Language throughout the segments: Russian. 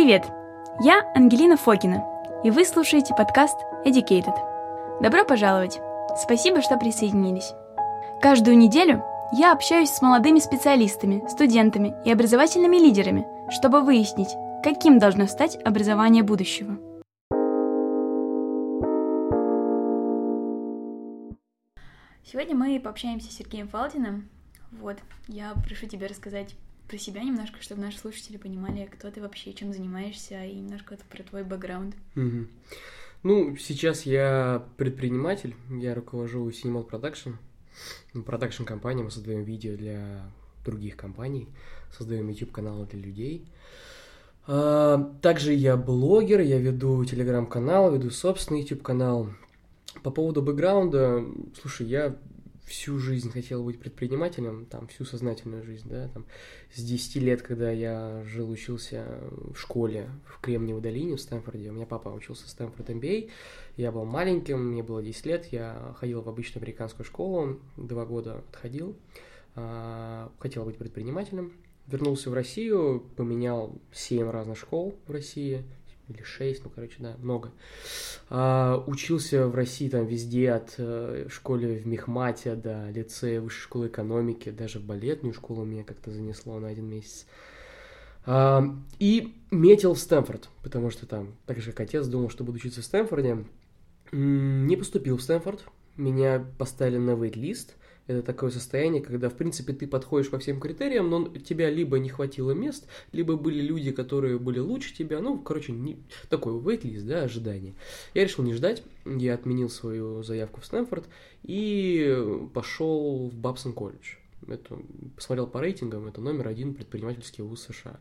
Привет! Я Ангелина Фокина, и вы слушаете подкаст Educated. Добро пожаловать! Спасибо, что присоединились. Каждую неделю я общаюсь с молодыми специалистами, студентами и образовательными лидерами, чтобы выяснить, каким должно стать образование будущего. Сегодня мы пообщаемся с Сергеем Фалдиным. Вот, я прошу тебя рассказать про себя немножко, чтобы наши слушатели понимали, кто ты вообще, чем занимаешься, и немножко про твой бэкграунд. Угу. Ну, сейчас я предприниматель, я руковожу Cinemal Production, продакшн компания, мы создаем видео для других компаний, создаем YouTube-каналы для людей. А, также я блогер, я веду телеграм-канал, веду собственный YouTube-канал, по поводу бэкграунда, слушай, я всю жизнь хотел быть предпринимателем, там, всю сознательную жизнь, да, там, с 10 лет, когда я жил, учился в школе в Кремниевой долине в Стэнфорде, у меня папа учился в Стэнфорд MBA, я был маленьким, мне было 10 лет, я ходил в обычную американскую школу, два года отходил, а, хотел быть предпринимателем, вернулся в Россию, поменял 7 разных школ в России, или шесть, ну, короче, да, много. А, учился в России там везде, от э, школы в Мехмате до лицея высшей школы экономики, даже в балетную школу меня как-то занесло на один месяц. А, и метил в Стэнфорд, потому что там, так же как отец, думал, что буду учиться в Стэнфорде. Не поступил в Стэнфорд, меня поставили на вейт-лист – это такое состояние, когда, в принципе, ты подходишь по всем критериям, но тебя либо не хватило мест, либо были люди, которые были лучше тебя. Ну, короче, не... такой waitlist, да, ожидание. Я решил не ждать, я отменил свою заявку в Стэнфорд и пошел в Бабсон колледж. Это, посмотрел по рейтингам, это номер один предпринимательский вуз США.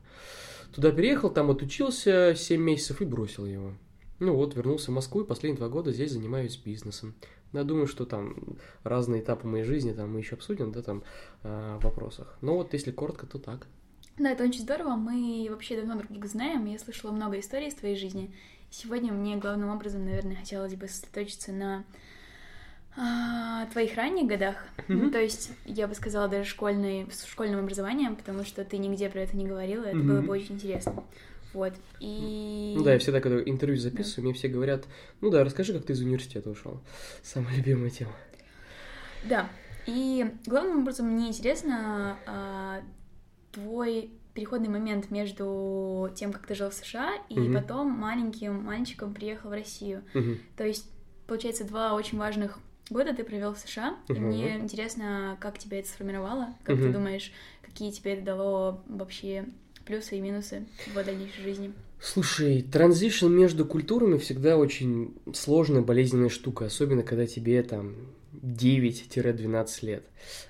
Туда переехал, там отучился 7 месяцев и бросил его. Ну вот, вернулся в Москву и последние два года здесь занимаюсь бизнесом. Я думаю, что там разные этапы моей жизни там мы еще обсудим, да, там э, в вопросах. Но вот если коротко, то так. Да, это очень здорово. Мы вообще давно друг друга знаем. Я слышала много историй из твоей жизни. Сегодня мне главным образом, наверное, хотелось бы сосредоточиться на а, твоих ранних годах, mm-hmm. ну, то есть я бы сказала даже школьной, с школьным образованием, потому что ты нигде про это не говорила, это mm-hmm. было бы очень интересно. Вот, и... Ну да, я всегда, когда интервью записываю, да. мне все говорят, ну да, расскажи, как ты из университета ушел. Самая любимая тема. Да, и главным образом мне интересно а, твой переходный момент между тем, как ты жил в США, и угу. потом маленьким мальчиком приехал в Россию. Угу. То есть, получается, два очень важных года ты провел в США, угу. и мне интересно, как тебя это сформировало, как угу. ты думаешь, какие тебе это дало вообще плюсы и минусы в дальнейшей жизни? Слушай, транзишн между культурами всегда очень сложная, болезненная штука, особенно когда тебе там 9-12 лет.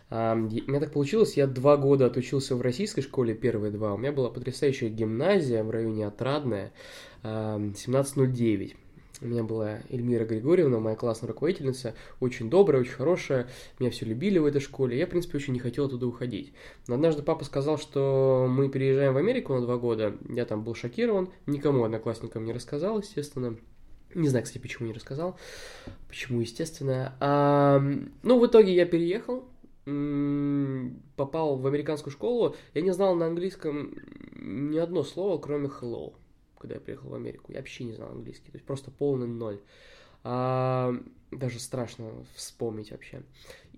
А, у меня так получилось, я два года отучился в российской школе, первые два. У меня была потрясающая гимназия в районе Отрадная, 1709. У меня была Эльмира Григорьевна, моя классная руководительница, очень добрая, очень хорошая, меня все любили в этой школе, я, в принципе, очень не хотел оттуда уходить. Но однажды папа сказал, что мы переезжаем в Америку на два года, я там был шокирован, никому одноклассникам не рассказал, естественно, не знаю, кстати, почему не рассказал, почему, естественно. А, ну, в итоге я переехал, попал в американскую школу, я не знал на английском ни одно слово, кроме hello когда я приехал в Америку. Я вообще не знал английский, то есть просто полный ноль. А, даже страшно вспомнить вообще.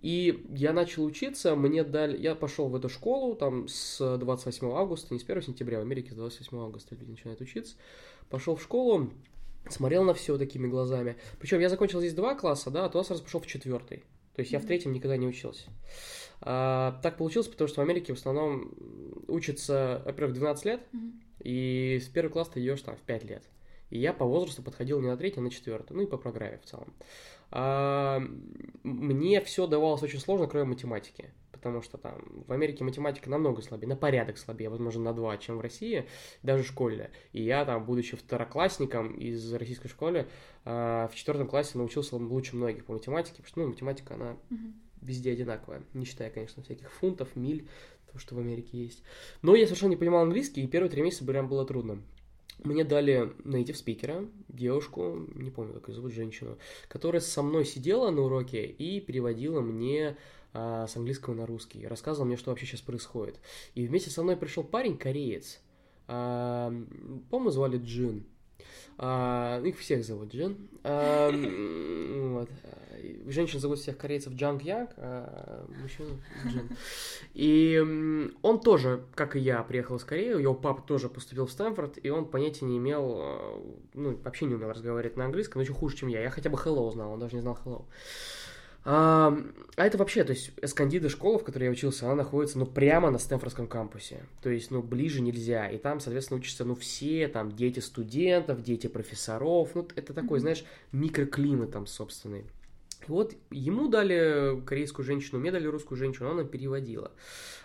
И я начал учиться, мне дали, я пошел в эту школу там с 28 августа, не с 1 сентября, в Америке с 28 августа люди начинают учиться. Пошел в школу, смотрел на все такими глазами. Причем я закончил здесь два класса, да, а туда сразу пошел в четвертый. То есть я в третьем никогда не учился. А, так получилось, потому что в Америке в основном учатся, во-первых, 12 лет, mm-hmm. И с первого класса ты идешь там в 5 лет. И я по возрасту подходил не на третий, а на четвертый, ну и по программе в целом. А, мне все давалось очень сложно, кроме математики. Потому что там в Америке математика намного слабее, на порядок слабее, возможно, на 2, чем в России, даже школьная. И я там, будучи второклассником из российской школы, а, в четвертом классе научился лучше многих по математике, потому что ну, математика, она угу. везде одинаковая. Не считая, конечно, всяких фунтов, миль, то, что в Америке есть. Но я совершенно не понимал английский, и первые три месяца прям было трудно. Мне дали native спикера, девушку, не помню, как ее зовут, женщину, которая со мной сидела на уроке и переводила мне а, с английского на русский, рассказывала мне, что вообще сейчас происходит. И вместе со мной пришел парень, кореец, А, по-моему, звали Джин. А, их всех зовут Джин. А, вот. Женщин зовут всех корейцев Джанг Янг, а мужчин Джин. И он тоже, как и я, приехал из Кореи, его папа тоже поступил в Стэнфорд, и он понятия не имел, а, ну, вообще не умел разговаривать на английском, но еще хуже, чем я. Я хотя бы hello знал, он даже не знал hello. А, а это вообще, то есть Эскандида школа, в которой я учился, она находится, ну, прямо на Стэнфордском кампусе. То есть, ну, ближе нельзя. И там, соответственно, учатся, ну, все, там, дети студентов, дети профессоров. Ну, это такой, знаешь, микроклимат там собственный. И вот ему дали корейскую женщину, мне дали русскую женщину, она переводила.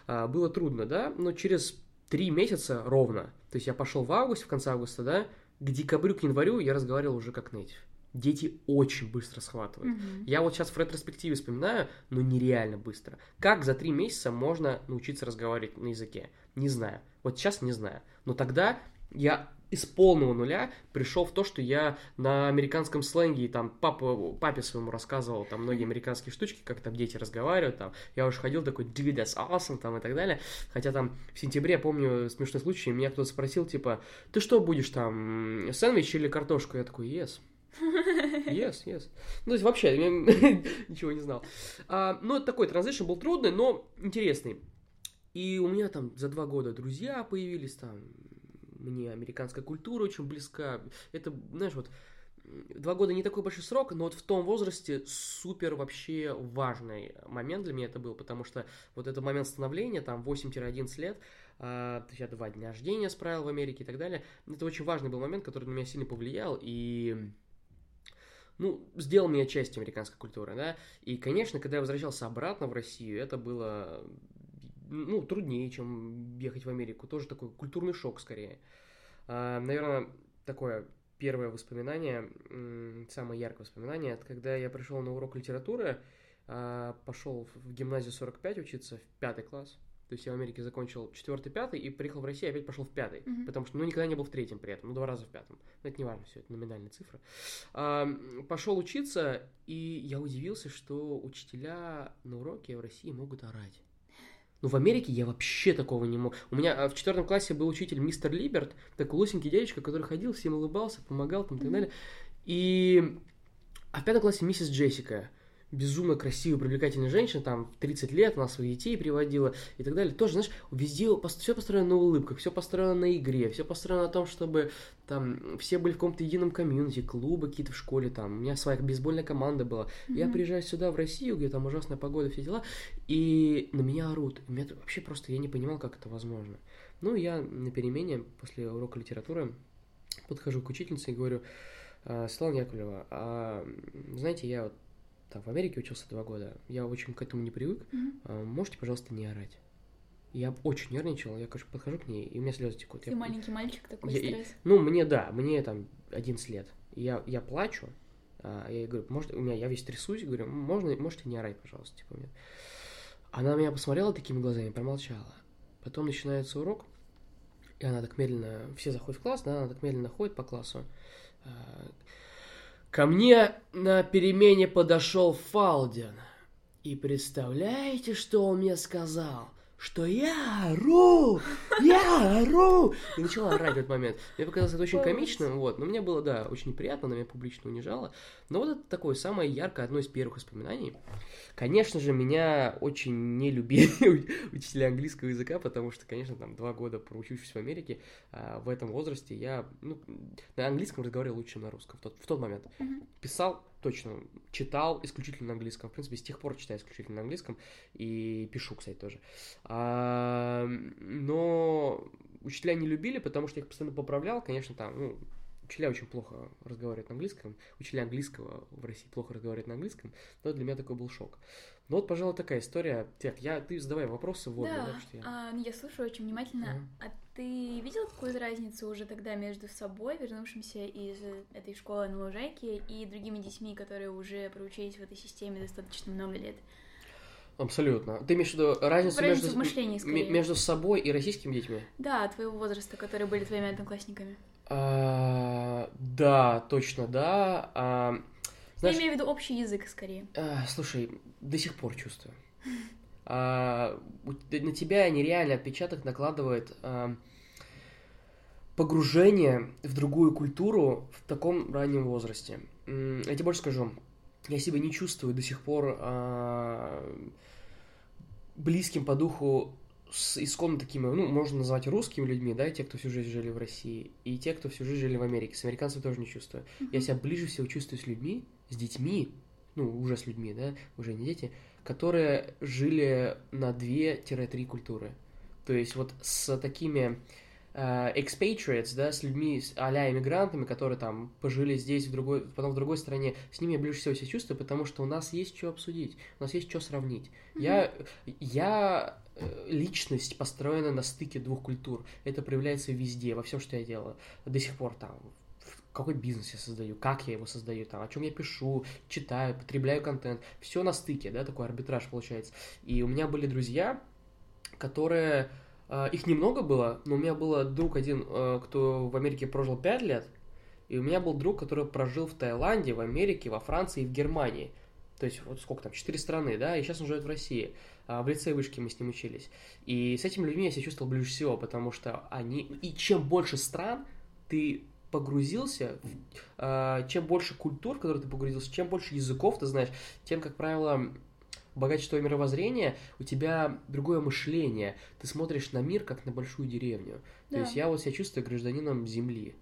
А, было трудно, да, но через три месяца ровно, то есть я пошел в августе, в конце августа, да, к декабрю, к январю я разговаривал уже как нейтив дети очень быстро схватывают. Mm-hmm. Я вот сейчас в ретроспективе вспоминаю, но нереально быстро. Как за три месяца можно научиться разговаривать на языке? Не знаю. Вот сейчас не знаю. Но тогда я из полного нуля пришел в то, что я на американском сленге, там, папа, папе своему рассказывал там многие американские штучки, как там дети разговаривают, там, я уже ходил такой, dude, that's awesome, там, и так далее, хотя там в сентябре, помню, смешной случай, меня кто-то спросил, типа, ты что будешь там, сэндвич или картошку? Я такой, yes, Yes, yes. Ну, то есть вообще ничего не знал. А, ну, такой транзишн был трудный, но интересный. И у меня там за два года друзья появились, там, мне американская культура очень близка. Это, знаешь, вот, два года не такой большой срок, но вот в том возрасте супер вообще важный момент для меня это был, потому что вот этот момент становления, там 8-11 лет, а, то есть я два дня рождения справил в Америке и так далее, это очень важный был момент, который на меня сильно повлиял, и ну, сделал меня частью американской культуры, да, и, конечно, когда я возвращался обратно в Россию, это было, ну, труднее, чем ехать в Америку, тоже такой культурный шок, скорее. А, наверное, такое первое воспоминание, самое яркое воспоминание, это когда я пришел на урок литературы, а, пошел в гимназию 45 учиться, в пятый класс, то есть я в Америке закончил четвертый, пятый и приехал в Россию, опять пошел в пятый. Mm-hmm. Потому что, ну, никогда не был в третьем при этом, ну, два раза в пятом. Но это не важно, все, это номинальная цифра. А, пошел учиться, и я удивился, что учителя на уроке в России могут орать. Ну, в Америке я вообще такого не мог. У меня а, в четвертом классе был учитель мистер Либерт, такой лысенький дядечка, который ходил, всем улыбался, помогал там и так далее. И... А в пятом классе миссис Джессика безумно красивая, привлекательная женщина, там, 30 лет, она своих детей приводила и так далее. Тоже, знаешь, везде все построено на улыбках, все построено на игре, все построено на том, чтобы там все были в каком-то едином комьюнити, клубы какие-то в школе, там, у меня своя бейсбольная команда была. Mm-hmm. Я приезжаю сюда, в Россию, где там ужасная погода, все дела, и на меня орут. И меня вообще просто, я не понимал, как это возможно. Ну, я на перемене после урока литературы подхожу к учительнице и говорю, «А, Светлана Яковлева, а, знаете, я вот там в Америке учился два года, я очень к этому не привык. Mm-hmm. Можете, пожалуйста, не орать? Я очень нервничал, я, конечно, подхожу к ней, и у меня слезы текут. Ты я, маленький мальчик такой я, стресс. Ну, мне, да, мне там 11 лет. Я, я плачу, а, я ей говорю, может, у меня, я весь трясусь, говорю, можно, можете не орать, пожалуйста, типа, мне. Она на меня посмотрела такими глазами, промолчала. Потом начинается урок, и она так медленно, все заходят в класс, да, она так медленно ходит по классу. Ко мне на перемене подошел Фалдин. И представляете, что он мне сказал? Что я ору, я ору. И начала орать в этот момент. Мне показалось это очень комичным, вот, но мне было, да, очень неприятно, она меня публично унижала. Но вот это такое самое яркое, одно из первых воспоминаний. Конечно же, меня очень не любили учителя английского языка, потому что, конечно, там два года проучившись в Америке, а в этом возрасте я ну, на английском разговаривал лучше, чем на русском в тот, в тот момент. Писал точно читал исключительно на английском. В принципе, с тех пор читаю исключительно на английском. И пишу, кстати, тоже. А, но учителя не любили, потому что я их постоянно поправлял. Конечно, там, ну, учителя очень плохо разговаривают на английском. Учителя английского в России плохо разговаривают на английском. Но для меня такой был шок. Ну вот, пожалуй, такая история. Так, я, ты задавай вопросы. Вот, да, да что я... А, ну, я слушаю очень внимательно. Uh-huh. А ты видел какую-то разницу уже тогда между собой, вернувшимся из этой школы на Лужайке, и другими детьми, которые уже проучились в этой системе достаточно много лет? Абсолютно. Ты имеешь в виду разницу, разницу между, скорее. между собой и российскими детьми? Да, твоего возраста, которые были твоими одноклассниками. А, да, точно, да. А, знаешь, Я имею в виду общий язык, скорее. А, слушай, до сих пор чувствую. А, на тебя нереальный отпечаток накладывает а, погружение в другую культуру в таком раннем возрасте. Я тебе больше скажу, я себя не чувствую до сих пор а, близким по духу с исконно такими, ну, можно назвать русскими людьми, да, те, кто всю жизнь жили в России, и те, кто всю жизнь жили в Америке. С американцами тоже не чувствую. Mm-hmm. Я себя ближе всего чувствую с людьми, с детьми, ну, уже с людьми, да, уже не дети, которые жили на 2-3 культуры. То есть вот с такими uh, expatriates, да, с людьми, а-ля иммигрантами, которые там пожили здесь, в другой, потом в другой стране, с ними я ближе всего себя чувствую, потому что у нас есть что обсудить, у нас есть что сравнить. Mm-hmm. Я, я э, личность построена на стыке двух культур. Это проявляется везде, во всем, что я делаю. До сих пор там какой бизнес я создаю, как я его создаю, там, о чем я пишу, читаю, потребляю контент. Все на стыке, да, такой арбитраж получается. И у меня были друзья, которые... Э, их немного было, но у меня был друг один, э, кто в Америке прожил 5 лет, и у меня был друг, который прожил в Таиланде, в Америке, во Франции и в Германии. То есть, вот сколько там, четыре страны, да, и сейчас он живет в России. А в лице вышки мы с ним учились. И с этими людьми я себя чувствовал ближе всего, потому что они... И чем больше стран ты погрузился, э, чем больше культур, в которые ты погрузился, чем больше языков ты знаешь, тем, как правило, богаче твое мировоззрение, у тебя другое мышление. Ты смотришь на мир, как на большую деревню. Да. То есть я вот себя чувствую гражданином Земли.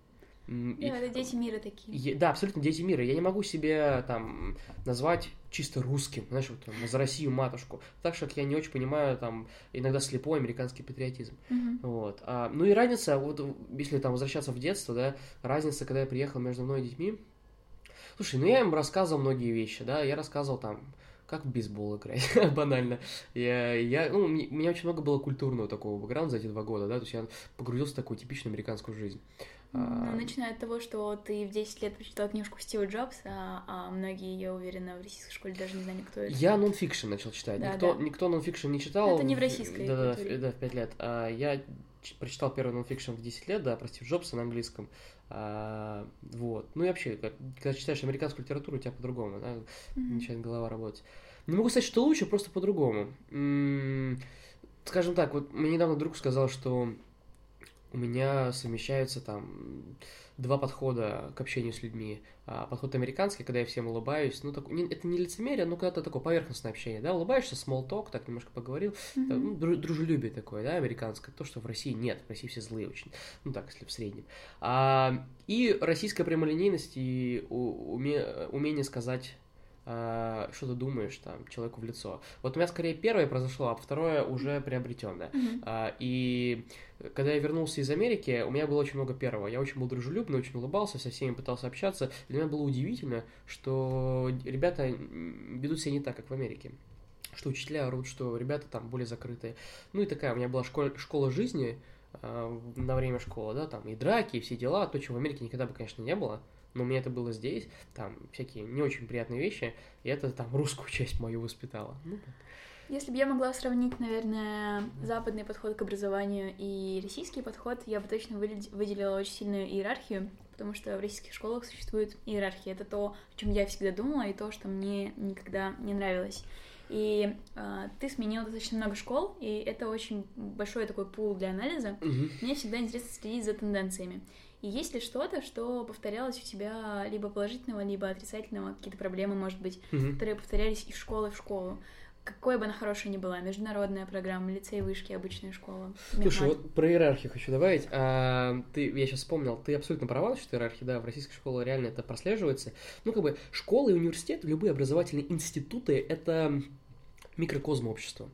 И, это дети мира такие. Я, да, абсолютно дети мира. Я не могу себя там назвать чисто русским, знаешь, вот там, за Россию матушку. Так что я не очень понимаю там иногда слепой американский патриотизм. Mm-hmm. Вот. А, ну и разница, вот если там возвращаться в детство, да, разница, когда я приехал между мной и детьми. Слушай, ну я им рассказывал многие вещи, да, я рассказывал там как в бейсбол играть, банально. Я, я, ну, у меня очень много было культурного такого бэкграунда за эти два года, да, то есть я погрузился в такую типичную американскую жизнь. Ну, начиная от того, что ты в 10 лет прочитал книжку Стива Джобса, а, а многие, я уверена, в российской школе даже не знали, кто это. Я нонфикшн начал читать. Да, никто, да. никто нонфикшн не читал. Это не в российской Да, да, да, в 5 лет. А, я прочитал первый нонфикшн в 10 лет, да, про Стива Джобса на английском. А, вот. Ну и вообще, как, когда читаешь американскую литературу, у тебя по-другому, да, mm-hmm. начинает голова работать. Не могу сказать, что лучше, просто по-другому. М-м- скажем так, вот мне недавно друг сказал, что у меня совмещаются там два подхода к общению с людьми. А, подход американский, когда я всем улыбаюсь, ну, так, не, это не лицемерие, но когда-то такое поверхностное общение, да, улыбаешься, small talk, так немножко поговорил, mm-hmm. так, ну, дружелюбие такое, да, американское, то, что в России нет, в России все злые очень, ну, так, если в среднем. А, и российская прямолинейность и уме, умение сказать Uh, что ты думаешь там человеку в лицо. Вот у меня скорее первое произошло, а второе уже приобретенное. Mm-hmm. Uh, и когда я вернулся из Америки, у меня было очень много первого. Я очень был дружелюбный, очень улыбался, со всеми пытался общаться. Для меня было удивительно, что ребята ведут себя не так, как в Америке. Что учителя орут, что ребята там более закрытые. Ну и такая, у меня была школа, школа жизни э, на время школы, да, там и драки, и все дела, то, чего в Америке никогда бы, конечно, не было но у меня это было здесь, там всякие не очень приятные вещи, и это там русскую часть мою воспитало. Ну, Если бы я могла сравнить, наверное, западный подход к образованию и российский подход, я бы точно выделила очень сильную иерархию, потому что в российских школах существует иерархия. Это то, о чем я всегда думала, и то, что мне никогда не нравилось. И э, ты сменил достаточно много школ, и это очень большой такой пул для анализа. Угу. Мне всегда интересно следить за тенденциями. И есть ли что-то, что повторялось у тебя либо положительного, либо отрицательного, какие-то проблемы, может быть, mm-hmm. которые повторялись из школы в школу? Какой бы она хорошая ни была, международная программа, лицей, вышки, обычная школа. Слушай, вот про иерархию хочу добавить. А, ты, я сейчас вспомнил, ты абсолютно права насчет иерархии, да, в российской школе реально это прослеживается. Ну, как бы, школы и университеты, любые образовательные институты — это микрокосм общества.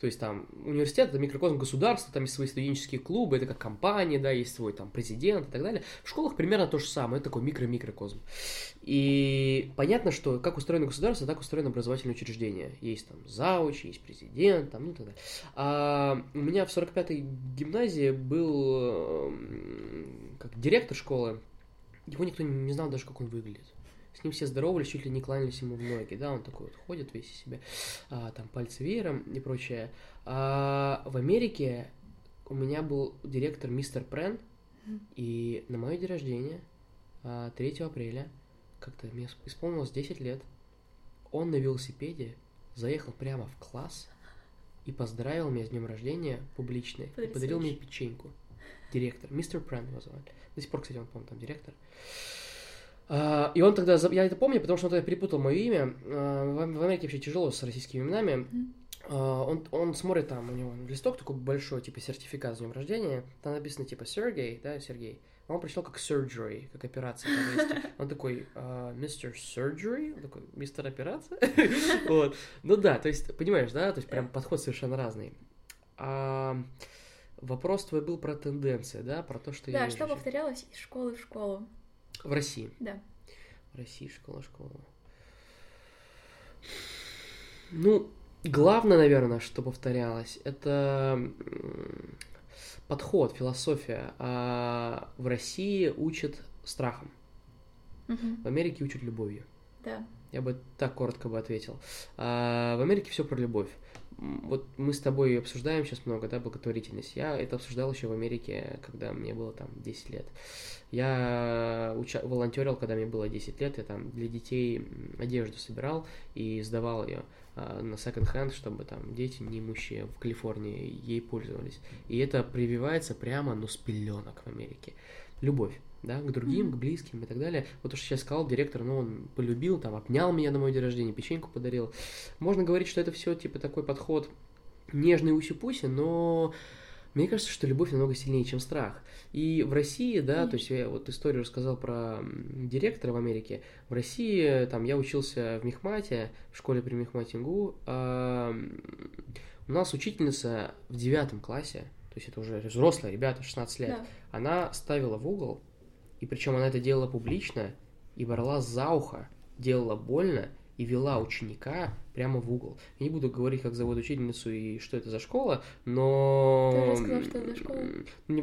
То есть там университет это микрокосм государства, там есть свои студенческие клубы, это как компания, да, есть свой там президент и так далее. В школах примерно то же самое, это такой микро-микрокосм. И понятно, что как устроено государство, так устроено образовательное учреждение. Есть там зауч, есть президент, там, ну так далее. А у меня в 45-й гимназии был как директор школы, его никто не знал даже, как он выглядит. С ним все здоровались, чуть ли не кланялись ему в ноги, да, он такой вот ходит весь из себя, а, там пальцы веером и прочее. А в Америке у меня был директор мистер Прен, и на мое день рождения, 3 а, апреля, как-то мне исполнилось 10 лет, он на велосипеде заехал прямо в класс и поздравил меня с днем рождения публично, и подарил мне печеньку. директор, мистер Прем его звали. До сих пор, кстати, он, по-моему, там директор. И он тогда, я это помню, потому что он тогда перепутал мое имя. А, в Америке вообще тяжело с российскими именами. А, он, он смотрит там, у него листок такой большой, типа сертификат с днем рождения. Там написано типа Сергей, да, Сергей. А он прочитал как surgery, как операция Он такой, мистер surgery? Он такой, мистер операция? вот. Ну да, то есть, понимаешь, да, то есть прям подход совершенно разный. А, вопрос твой был про тенденции, да, про то, что да, я что повторялось из школы в школу. В России? Да. В России школа, школа. Ну, главное, наверное, что повторялось, это подход, философия. А в России учат страхом. Угу. В Америке учат любовью. Да. Я бы так коротко бы ответил. А в Америке все про любовь вот мы с тобой обсуждаем сейчас много, да, благотворительность. Я это обсуждал еще в Америке, когда мне было там 10 лет. Я уча- волонтерил, когда мне было 10 лет, я там для детей одежду собирал и сдавал ее а, на second-hand, чтобы там дети, не имущие в Калифорнии, ей пользовались. И это прививается прямо, ну, с пеленок в Америке. Любовь да, к другим, mm-hmm. к близким и так далее. Вот то, что сейчас сказал директор, ну, он полюбил, там, обнял меня на мой день рождения, печеньку подарил. Можно говорить, что это все, типа, такой подход нежный уси-пуси, но мне кажется, что любовь намного сильнее, чем страх. И в России, да, mm-hmm. то есть я вот историю рассказал про директора в Америке. В России, там, я учился в Мехмате, в школе при Мехмате МГУ, а у нас учительница в девятом классе, то есть это уже взрослые ребята, 16 лет, да. она ставила в угол и причем она это делала публично и брала за ухо, делала больно и вела ученика прямо в угол. Я не буду говорить, как зовут учительницу и что это за школа, но... Ты уже сказал, что это за школа?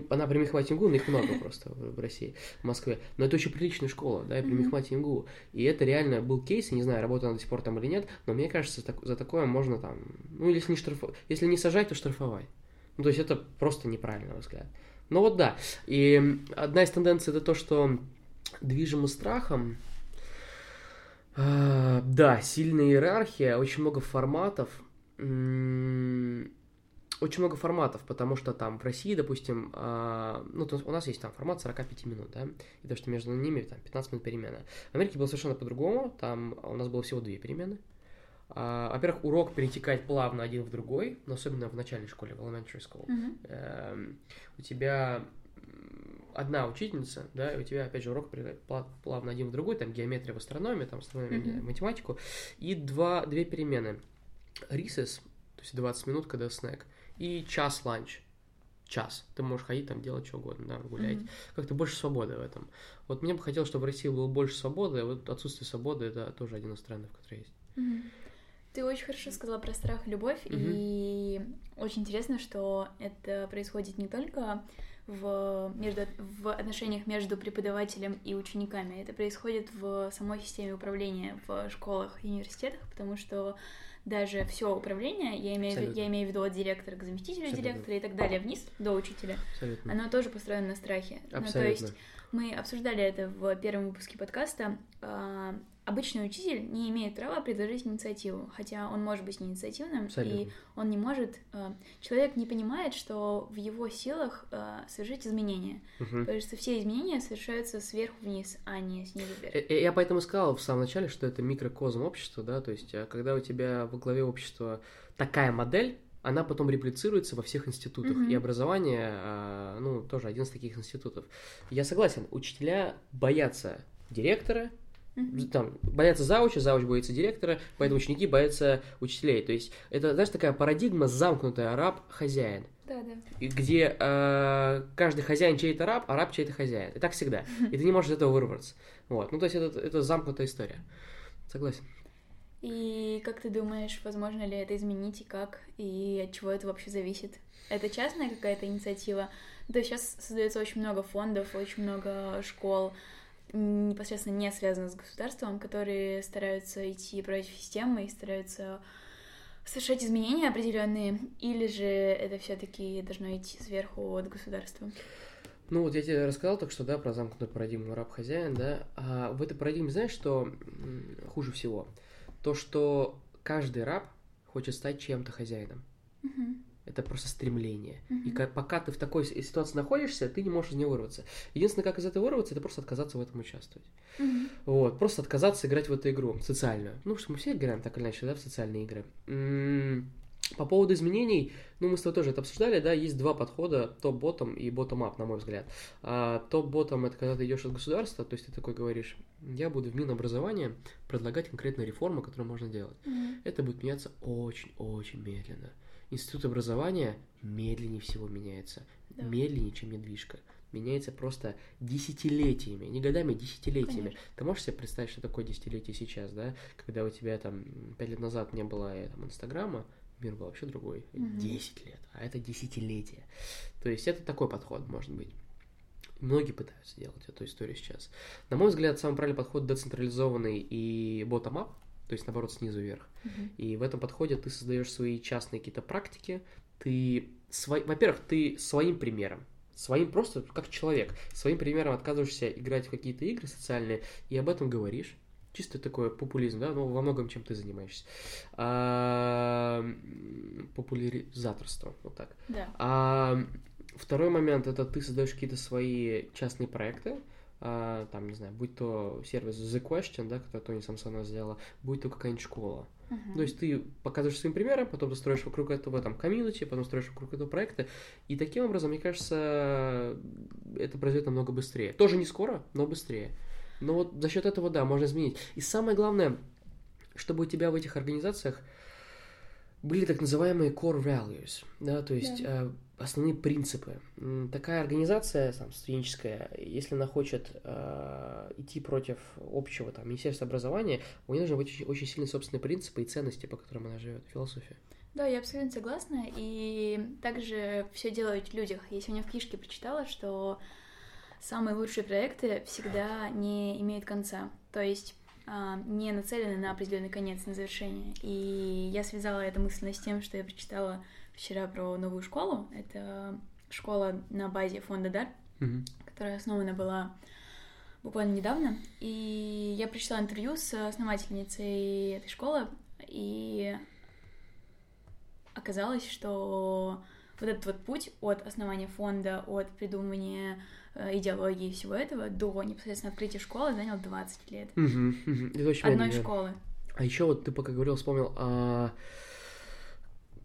Она при Мехмате МГУ, но их много просто в России, в Москве. Но это очень приличная школа, да, при Мехмате МГУ. И это реально был кейс, я не знаю, работала она до сих пор там или нет, но мне кажется, за такое можно там... Ну, если не, штраф... если не сажать, то штрафовать. Ну, то есть это просто неправильный взгляд. Ну вот да. И одна из тенденций это то, что движимо страхом. А, да, сильная иерархия, очень много форматов. Очень много форматов, потому что там в России, допустим, а, ну, у нас есть там формат 45 минут, да, и то, что между ними там 15 минут перемена. В Америке было совершенно по-другому, там у нас было всего две перемены, во-первых, урок перетекает плавно один в другой, но особенно в начальной школе, в elementary school. Mm-hmm. У тебя одна учительница, да, и у тебя, опять же, урок плавно один в другой, там геометрия в астрономии, там астрономия, mm-hmm. математику, и два, две перемены. Recess, то есть 20 минут, когда снэк, и час ланч час. Ты можешь ходить там, делать что угодно, да, гулять. Mm-hmm. Как-то больше свободы в этом. Вот мне бы хотелось, чтобы в России было больше свободы, а вот отсутствие свободы это тоже один из трендов, который есть. Mm-hmm. Ты очень хорошо сказала про страх и любовь, mm-hmm. и очень интересно, что это происходит не только в, между, в отношениях между преподавателем и учениками, это происходит в самой системе управления в школах и университетах, потому что даже все управление, я имею, в, я имею в виду от директора к заместителю Абсолютно. директора и так далее, вниз до учителя, Абсолютно. оно тоже построено на страхе. Абсолютно. Ну, то есть мы обсуждали это в первом выпуске подкаста. А, обычный учитель не имеет права предложить инициативу, хотя он может быть инициативным, Абсолютно. и он не может... А, человек не понимает, что в его силах а, совершить изменения, угу. потому что все изменения совершаются сверху вниз, а не снизу вверх. Э, э, я поэтому сказал в самом начале, что это микрокозм общества, да, то есть когда у тебя во главе общества такая модель, она потом реплицируется во всех институтах. Mm-hmm. И образование, а, ну, тоже один из таких институтов. Я согласен, учителя боятся директора, там, боятся зауча, зауч боится директора, поэтому ученики боятся учителей. То есть это, знаешь, такая парадигма замкнутая раб-хозяин. Да, да. Где э, каждый хозяин чей-то раб, а раб чей-то хозяин. И так всегда. И ты не можешь из этого вырваться. Вот. Ну, то есть это, это замкнутая история. Согласен. И как ты думаешь, возможно ли это изменить и как, и от чего это вообще зависит? Это частная какая-то инициатива? Есть сейчас создается очень много фондов, очень много школ, непосредственно не связанных с государством, которые стараются идти против системы и стараются совершать изменения определенные, или же это все-таки должно идти сверху от государства? Ну, вот я тебе рассказал так что, да, про замкнутую парадигму раб-хозяин, да, а в этой парадигме знаешь, что хуже всего? То, что каждый раб хочет стать чем-то хозяином. Угу. Это просто стремление. Мгм. И ка- пока ты в такой ситуации находишься, ты не можешь из нее вырваться. Единственное, как из этого вырваться, это просто отказаться в этом участвовать. Мгм. Вот, просто отказаться играть в эту игру социальную. Ну, что мы все играем так или иначе, да, в социальные игры. М, По поводу изменений, ну, мы с тобой тоже это обсуждали, да, есть два подхода, топ-ботом и ботом-ап, на мой взгляд. А, топ-ботом это когда ты идешь от государства, то есть ты такой говоришь, я буду в Минобразование предлагать конкретные реформы, которые можно делать. Мгм. Это будет меняться очень-очень медленно. Институт образования медленнее всего меняется. Да. Медленнее, чем недвижка. Меняется просто десятилетиями, не годами, а десятилетиями. Конечно. Ты можешь себе представить, что такое десятилетие сейчас, да? Когда у тебя там пять лет назад не было э, там, Инстаграма, мир был вообще другой. 10 лет, а это десятилетие. То есть это такой подход, может быть. Многие пытаются делать эту историю сейчас. На мой взгляд, самый правильный подход децентрализованный и bottom-up, то есть, наоборот, снизу вверх. Мгм. И в этом подходе ты создаешь свои частные какие-то практики. Ты, свой, во-первых, ты своим примером, своим просто как человек, своим примером отказываешься играть в какие-то игры социальные и об этом говоришь. Чисто такой популизм, да, но во многом чем ты занимаешься. А, популяризаторство, вот так. Да. А второй момент это ты создаешь какие-то свои частные проекты, а, там, не знаю, будь то сервис The Question, да, который Тони Самсонова сделала, будь то какая-нибудь школа. Мгм. То есть ты показываешь своим примером, потом ты строишь вокруг этого там комьюнити, потом строишь вокруг этого проекта, и таким образом, мне кажется, это произойдет намного быстрее. Тоже не скоро, но быстрее. Но вот за счет этого, да, можно изменить. И самое главное, чтобы у тебя в этих организациях были так называемые core values, да, то есть Да. э, основные принципы. Такая организация, там, студенческая, если она хочет э, идти против общего там, Министерства образования, у нее должны быть очень, очень сильные собственные принципы и ценности, по которым она живет, философия. Да, я абсолютно согласна. И также все делают в людях. Я сегодня в книжке прочитала, что самые лучшие проекты всегда не имеют конца. То есть а, не нацелены на определенный конец, на завершение. И я связала это мысленно с тем, что я прочитала вчера про новую школу. Это школа на базе фонда Дар, которая основана была буквально недавно. И я прочитала интервью с основательницей этой школы, и оказалось, что вот этот вот путь от основания фонда, от придумывания э, идеологии и всего этого до непосредственно открытия школы занял 20 лет. Это очень Одной школы. А еще вот ты пока говорил, вспомнил а,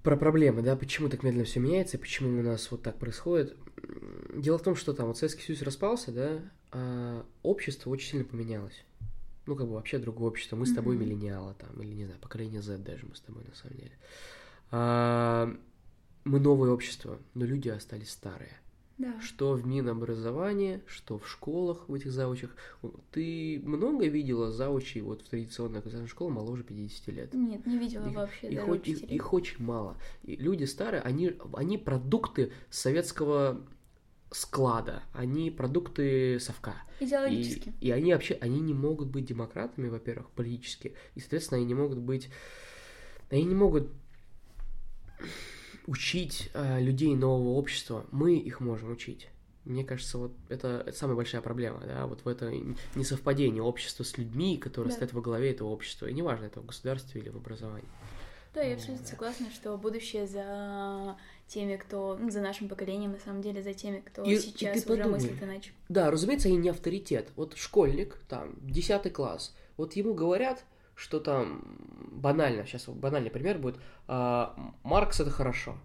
про проблемы, да, почему так медленно все меняется, почему у нас вот так происходит. Дело в том, что там вот Советский Союз распался, да, а общество очень сильно поменялось. Ну, как бы вообще другое общество. Мы с тобой миллениалы там, или не знаю, поколение Z даже мы с тобой на самом деле. А, мы новое общество, но люди остались старые. Да. Что в Минобразовании, что в школах, в этих заучах. Ты много видела заучей вот в традиционной государственной школе моложе 50 лет? Нет, не видела Их- вообще Их, хоть- их- их очень мало. И люди старые, они, они продукты советского склада, они продукты совка. И, Идеологически. и они вообще, они не могут быть демократами, во-первых, политически, и, соответственно, они не могут быть, они не могут учить э, людей нового общества. Мы их можем учить. Мне кажется, вот это, это самая большая проблема, да, вот в это несовпадение общества с людьми, которые Да. стоят во главе этого общества, и неважно, это в государстве или в образовании. Да, я абсолютно согласна, что будущее за теми, кто, ну, за нашим поколением, на самом деле, за теми, кто И- и сейчас ты уже подумай. мыслит иначе. Да, разумеется, они не авторитет. Вот школьник, там, 10 класс, вот ему говорят, что там банально, сейчас банальный пример будет, а, Маркс это хорошо.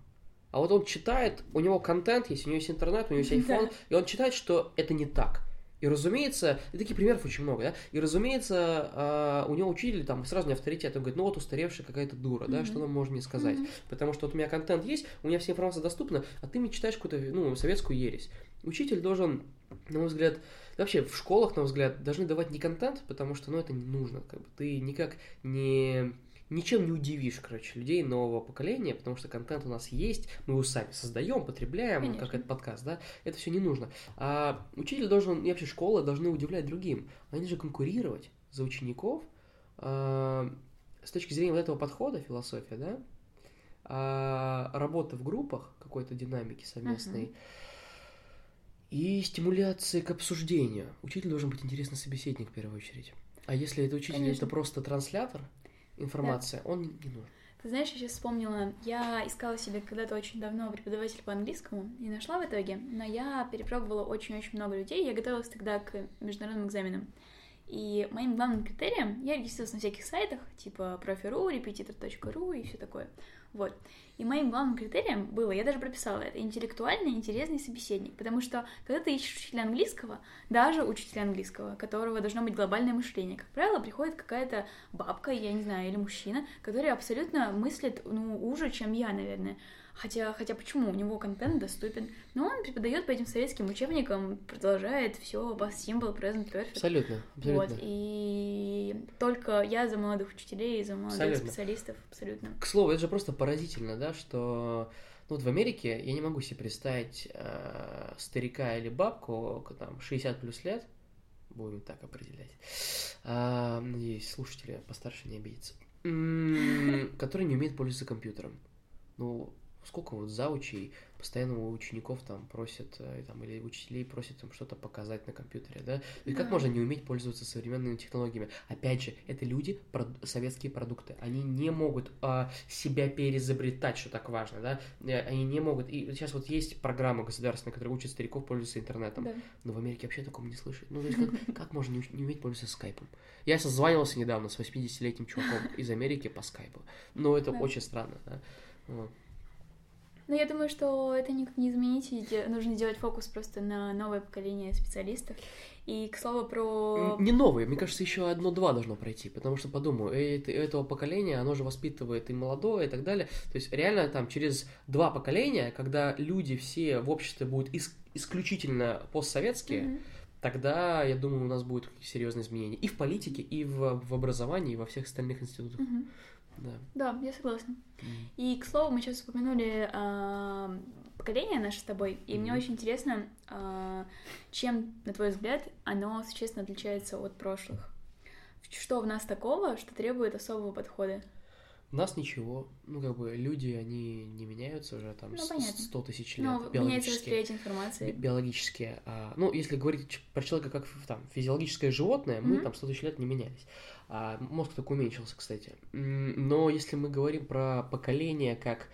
А вот он читает, у него контент есть, у него есть интернет, у него есть iPhone, Да. и он читает, что это не так. И разумеется, и таких примеров очень много, да, и разумеется, а, у него учитель там сразу не авторитет, он говорит, ну вот устаревшая какая-то дура, да, Мгм. что нам можно мне сказать. Мгм. Потому что вот у меня контент есть, у меня вся информация доступна, а ты мне читаешь какую-то, ну, советскую ересь. Учитель должен, на мой взгляд, вообще в школах, на мой взгляд, должны давать не контент, потому что, ну, это не нужно, как бы. Ты никак не ничем не удивишь, короче, людей нового поколения, потому что контент у нас есть, мы его сами создаем, потребляем, Конечно. как этот подкаст, да, это все не нужно. А учитель должен, и вообще школы должны удивлять другим. Они же конкурировать за учеников а, с точки зрения вот этого подхода, философия, да, а, работа в группах, какой-то динамики совместной, Мгм. И стимуляции к обсуждению. Учитель должен быть интересный собеседник в первую очередь. А если это учитель, Конечно. это просто транслятор, информация, он не, нужен. Ты знаешь, я сейчас вспомнила, я искала себе когда-то очень давно преподавателя по английскому и нашла в итоге, но я перепробовала очень-очень много людей, я готовилась тогда к международным экзаменам. И моим главным критерием я регистрировалась на всяких сайтах, типа profi.ru, repetitor.ru и все такое. Вот. И моим главным критерием было, я даже прописала это, интеллектуальный, интересный собеседник. Потому что, когда ты ищешь учителя английского, даже учителя английского, которого должно быть глобальное мышление, как правило, приходит какая-то бабка, я не знаю, или мужчина, который абсолютно мыслит, ну, уже, чем я, наверное. Хотя, хотя почему? У него контент доступен. Но он преподает по этим советским учебникам, продолжает все past simple, present perfect. Абсолютно, абсолютно. Вот, и только я за молодых учителей, за молодых абсолютно. специалистов, абсолютно. К слову, это же просто поразительно, да, что ну, вот в Америке я не могу себе представить э, старика или бабку, там, 60 плюс лет, будем так определять, э, надеюсь, слушатели постарше не обидятся, который не умеет пользоваться компьютером. Ну, сколько вот заучей постоянно у учеников там просят, э, там, или учителей просят им что-то показать на компьютере, да? И да. как можно не уметь пользоваться современными технологиями? Опять же, это люди, советские продукты, они не могут а, себя переизобретать, что так важно, да? Э, они не могут, и сейчас вот есть программы государственные, которые учат стариков пользоваться интернетом, да. но в Америке вообще такого не слышат. Ну, то есть как, как можно не, не уметь пользоваться скайпом? Я созванивался недавно с 80-летним чуваком из Америки по скайпу, но это да. очень странно, да? Вот. Но я думаю, что это никак не изменить, и нужно делать фокус просто на новое поколение специалистов. И, к слову, про... Не новые, мне кажется, еще одно-два должно пройти, потому что, подумаю, это, этого поколения, оно же воспитывает и молодое, и так далее. То есть, реально, там, через два поколения, когда люди все в обществе будут ис- исключительно постсоветские, mm-hmm. тогда, я думаю, у нас будут серьезные изменения и в политике, и в, в образовании, и во всех остальных институтах. Mm-hmm. Да. Да, я согласна. Mm. И, к слову, мы сейчас упомянули э, поколение наше с тобой, и mm мне очень интересно, э, чем, на твой взгляд, оно существенно отличается от прошлых? Что в нас такого, что требует особого подхода? Нас ничего, ну, как бы, люди, они не меняются уже там ну, 100 тысяч лет. Ну, меняется восприятие информации. Биологически. А, ну, если говорить про человека как там физиологическое животное, мы mm-hmm. там 100 тысяч лет не менялись. А, мозг только уменьшился, кстати. Но если мы говорим про поколение как...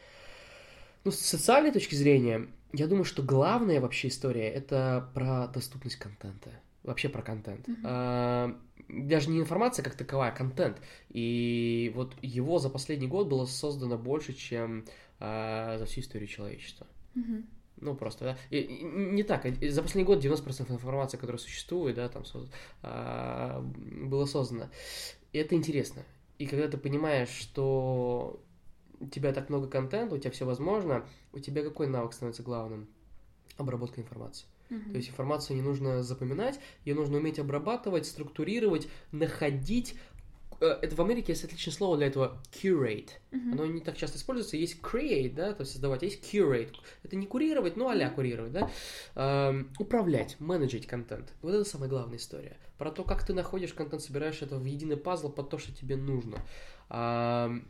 Ну, с социальной точки зрения, я думаю, что главная вообще история — это про доступность контента. Вообще про контент. Mm-hmm. А, даже не информация как таковая, а контент. И вот его за последний год было создано больше, чем а, за всю историю человечества. Mm-hmm. Ну, просто, да. И, и, не так. За последний год 90% информации, которая существует, да, там созд... а, было создано. И это интересно. И когда ты понимаешь, что у тебя так много контента, у тебя все возможно, у тебя какой навык становится главным? Обработка информации. Mm-hmm. То есть информацию не нужно запоминать, ее нужно уметь обрабатывать, структурировать, находить Э, это в Америке есть отличное слово для этого curate. Uh-huh. Оно не так часто используется. Есть create, да, то есть создавать, а есть curate. Это не курировать, но а курировать, да. Эм, управлять, менеджить контент. Вот это самая главная история. Про то, как ты находишь контент, собираешь это в единый пазл под то, что тебе нужно. Эм,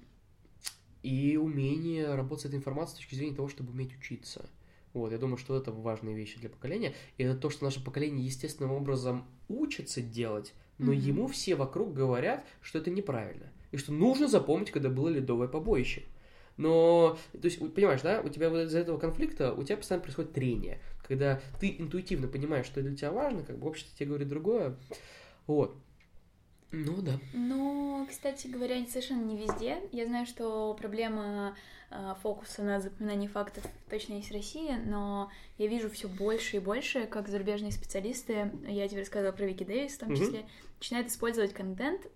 и умение работать с этой информацией с точки зрения того, чтобы уметь учиться. Вот, я думаю, что это важные вещи для поколения. И это то, что наше поколение естественным образом учится делать, но mm-hmm. ему все вокруг говорят, что это неправильно. И что нужно запомнить, когда было ледовое побоище. Но, то есть, понимаешь, да, у тебя вот из-за этого конфликта, у тебя постоянно происходит трение. Когда ты интуитивно понимаешь, что для тебя важно, как бы общество тебе говорит другое. Вот. Ну да. Ну, кстати говоря, совершенно не везде. Я знаю, что проблема э, фокуса на запоминании фактов точно есть в России, но я вижу все больше и больше, как зарубежные специалисты, я тебе рассказывала про Вики Дэвис в том числе, mm-hmm. начинают использовать контент,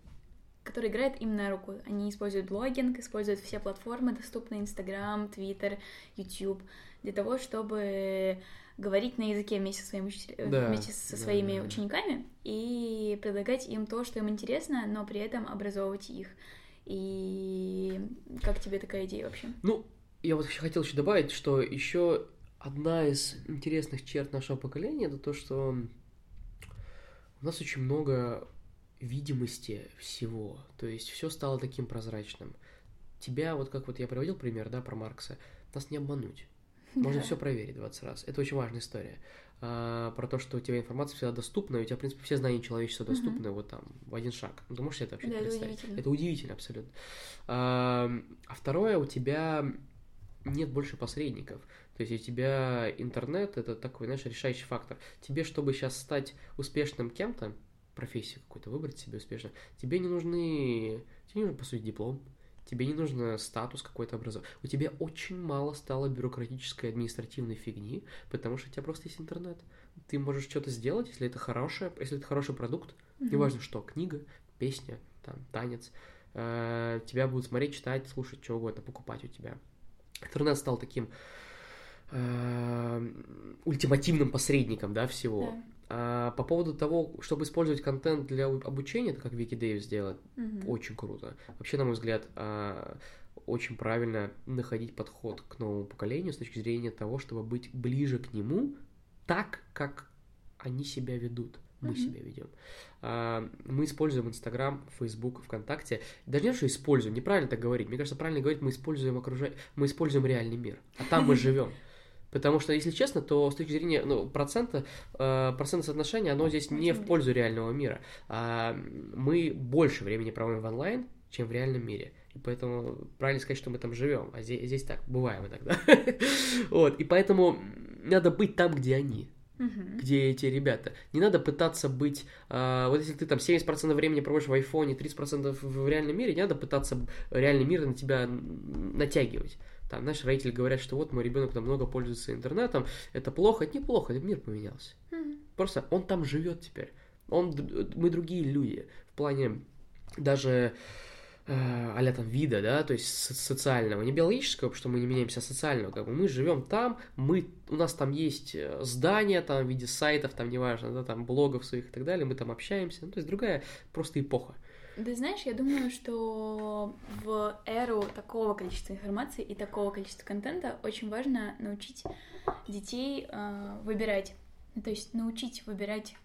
который играет им на руку. Они используют блогинг, используют все платформы, доступные Инстаграм, Твиттер, Ютуб, для того, чтобы говорить на языке вместе со, своим учитель... Э, да, вместе со да, своими да, учениками и предлагать им то, что им интересно, но при этом образовывать их. И как тебе такая идея вообще? Ну, я вот хотел еще добавить, что еще одна из интересных черт нашего поколения это то, что у нас очень много видимости всего. То есть все стало таким прозрачным. Тебя, вот как вот я приводил пример, да, про Маркса, нас не обмануть. Можно все проверить 20 раз. Это очень важная история. а, про то, что у тебя информация всегда доступна, и у тебя, в принципе, все знания человечества доступны mm-hmm. вот там в один шаг. Ну, ты можешь себе это вообще да, представить? Это удивительно. это удивительно абсолютно. А, а второе, у тебя нет больше посредников. То есть у тебя интернет это такой, знаешь, решающий фактор. Тебе, чтобы сейчас стать успешным кем-то, профессию какую-то выбрать себе успешно, тебе не нужны, тебе не нужен, по сути, диплом, тебе не нужно статус какой-то образования. У тебя очень мало стало бюрократической административной фигни, потому что у тебя просто есть интернет. Ты можешь что-то сделать, если это хорошее, если это хороший продукт, mm-hmm. неважно что, книга, песня, там, танец, э, тебя будут смотреть, читать, слушать, что угодно, покупать у тебя. Интернет стал таким э, ультимативным посредником, да, всего. Да. А по поводу того, чтобы использовать контент для обучения, это как Вики Дэвис делает, Мгм. очень круто. Вообще, на мой взгляд, а, очень правильно находить подход к новому поколению с точки зрения того, чтобы быть ближе к нему так, как они себя ведут. Мы Мгм. себя ведем. А, Мы используем Инстаграм, Фейсбук, ВКонтакте. Даже не то, что используем, неправильно так говорить. Мне кажется, правильно говорить, мы используем окружа... мы используем реальный мир. А там мы живем. Потому что, если честно, то с точки зрения ну, процента, э, процентное соотношение, оно здесь не в пользу реального мира. А мы больше времени проводим в онлайн, чем в реальном мире. И поэтому правильно сказать, что мы там живем. А здесь, здесь так, бываем иногда. Вот. И поэтому надо быть там, где они Мгм. где эти ребята. Не надо пытаться быть... а, вот если ты там 70% времени проводишь в айфоне, 30% в реальном мире, не надо пытаться реальный мир на тебя натягивать. Там, знаешь, родители говорят, что вот мой ребенок там много пользуется интернетом, это плохо, это неплохо, мир поменялся. Мгм. Просто он там живет теперь. Он, мы другие люди. В плане даже а там вида, да, то есть со- социального, не биологического, потому что мы не меняемся, а социального, как бы мы живем там, мы, у нас там есть э, здания, там в виде сайтов, там неважно, да, там блогов своих и так далее, мы там общаемся, ну, то есть другая просто эпоха. Ты знаешь, я думаю, что в эру такого количества информации и такого количества контента очень важно научить детей э, выбирать. То есть научить выбирать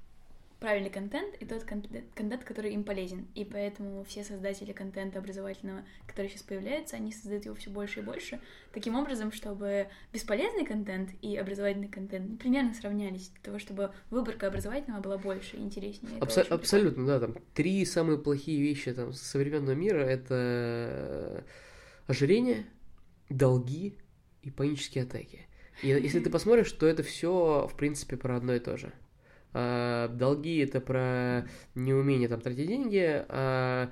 правильный контент и тот контент, который им полезен. И поэтому все создатели контента образовательного, который сейчас появляется, они создают его все больше и больше, таким образом, чтобы бесполезный контент и образовательный контент примерно сравнялись, для того, чтобы выборка образовательного была больше и интереснее. Абсо- абсолютно, да, там три самые плохие вещи там современного мира это ожирение, долги и панические атаки. И если ты посмотришь, то это все, в принципе, про одно и то же. А, долги это про неумение там тратить деньги, а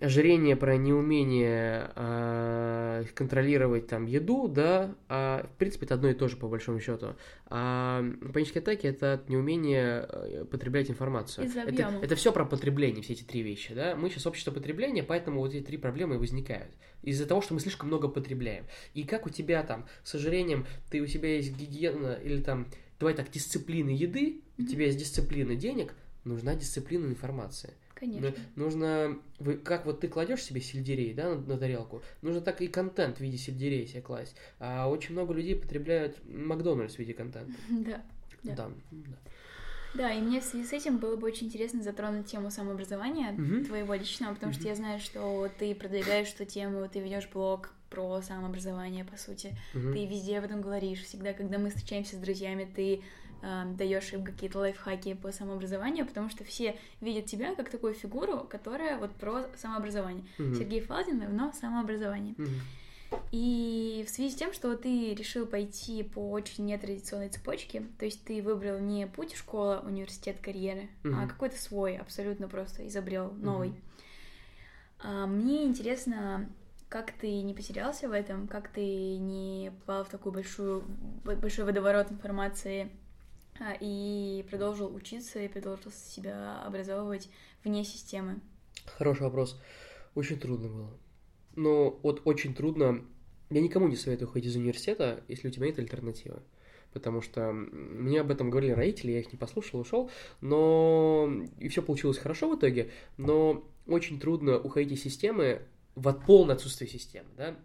ожирение про неумение а, контролировать там еду, да, а, в принципе это одно и то же по большому счету. А панические атаки это от неумения э, потреблять информацию. Это, это все про потребление, все эти три вещи, да. Мы сейчас общество потребления, поэтому вот эти три проблемы и возникают. Из-за того, что мы слишком много потребляем. И как у тебя там с ожирением, ты у тебя есть гигиена или там, давай так, дисциплины еды, у Мгм. тебя есть дисциплина денег, нужна дисциплина информации. Конечно. Ну, Нужно, вы- как вот ты кладешь себе сельдерей, да, на, на тарелку, нужно так и контент в виде сельдерея себе класть. А очень много людей потребляют Макдональдс в виде контента. Да. Да. Да. да. Да, и мне в связи с этим было бы очень интересно затронуть тему самообразования Мгм. твоего личного, потому что я знаю, что ты продвигаешь эту тему, ты ведешь блог про самообразование, по сути. Мгм. Ты везде об этом говоришь. Всегда, когда мы встречаемся с друзьями, ты э, даешь им какие-то лайфхаки по самообразованию, потому что все видят тебя как такую фигуру, которая вот про самообразование. Мгм. Сергей Фалдин, но самообразование. Мгм. И в связи с тем, что ты решил пойти по очень нетрадиционной цепочке, то есть ты выбрал не путь школа, университет, карьеры, а Мгм. какой-то свой, абсолютно просто изобрел новый. А, мне интересно, как ты не потерялся в этом, как ты не попал в такую большую, большой водоворот информации а, и продолжил учиться и продолжил себя образовывать вне системы. Хороший вопрос. Очень трудно было. Но вот очень трудно. Я никому не советую уходить из университета, если у тебя нет альтернативы. Потому что мне об этом говорили родители, я их не послушал, ушел. Но и все получилось хорошо в итоге. Но очень трудно уходить из системы в от- полное отсутствие системы, да?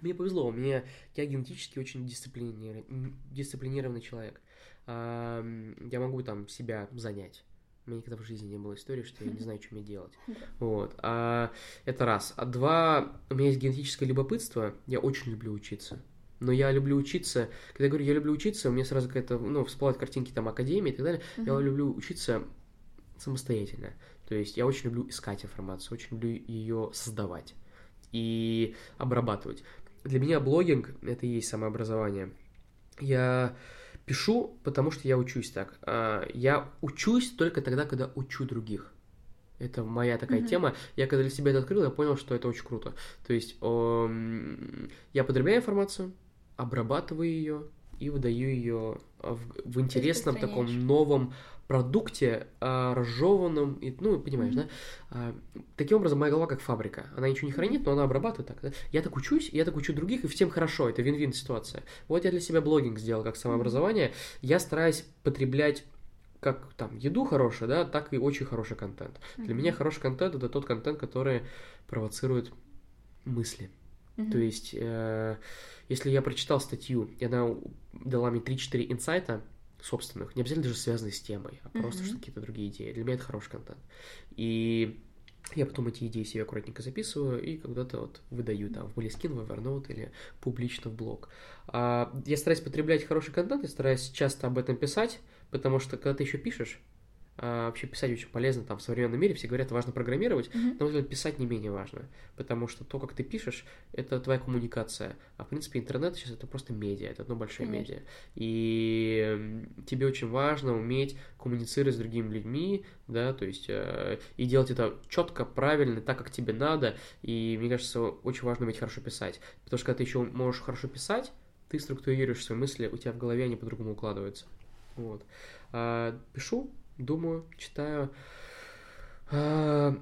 Мне повезло, у меня я генетически очень дисциплинированный, дисциплинированный человек. А, Я могу там себя занять. У меня никогда в жизни не было истории, что я не знаю, что мне делать. Вот. А, это раз. А два, у меня есть генетическое любопытство. Я очень люблю учиться. но я люблю учиться. Когда я говорю, я люблю учиться, у меня сразу какая-то, ну, всплывают картинки там академии и так далее. Mm-hmm. Я люблю учиться самостоятельно. То есть я очень люблю искать информацию, очень люблю ее создавать и обрабатывать. Для меня блогинг — это и есть самообразование. Я пишу, потому что я учусь так. А, я учусь только тогда, когда учу других. Это моя такая mm-hmm. тема. Я когда для себя это открыл, я понял, что это очень круто. То есть о, я потребляю информацию, обрабатываю ее и выдаю ее в, в интересном таком новом продукте, а, разжеванном, и, ну, понимаешь, mm-hmm. да? А, таким образом, моя голова как фабрика. Она ничего не хранит, но она обрабатывает так. Да? Я так учусь, я так учу других, и всем хорошо. Это вин-вин ситуация. Вот я для себя блогинг сделал как самообразование. Я стараюсь потреблять как там еду хорошую, да, так и очень хороший контент. Mm-hmm. Для меня хороший контент это тот контент, который провоцирует мысли. Mm-hmm. То есть, э, если я прочитал статью, и она дала мне 3-4 инсайта собственных, не обязательно даже связанные с темой, а просто mm-hmm. какие-то другие идеи. Для меня это хороший контент. И я потом эти идеи себе аккуратненько записываю и когда-то вот выдаю там в Moleskine, в Evernote или публично в блог. А, я стараюсь потреблять хороший контент, я стараюсь часто об этом писать, потому что когда ты еще пишешь, а, вообще писать очень полезно там в современном мире, все говорят, важно программировать, mm-hmm. но писать не менее важно, потому что то, как ты пишешь, это твоя коммуникация, а в принципе интернет сейчас это просто медиа, это одно большое Конечно. медиа, и тебе очень важно уметь коммуницировать с другими людьми, да, то есть э, и делать это четко, правильно, так, как тебе надо, и мне кажется, очень важно уметь хорошо писать, потому что когда ты еще можешь хорошо писать, ты структурируешь свои мысли, у тебя в голове они по-другому укладываются. Вот. А, пишу, думаю, читаю. А,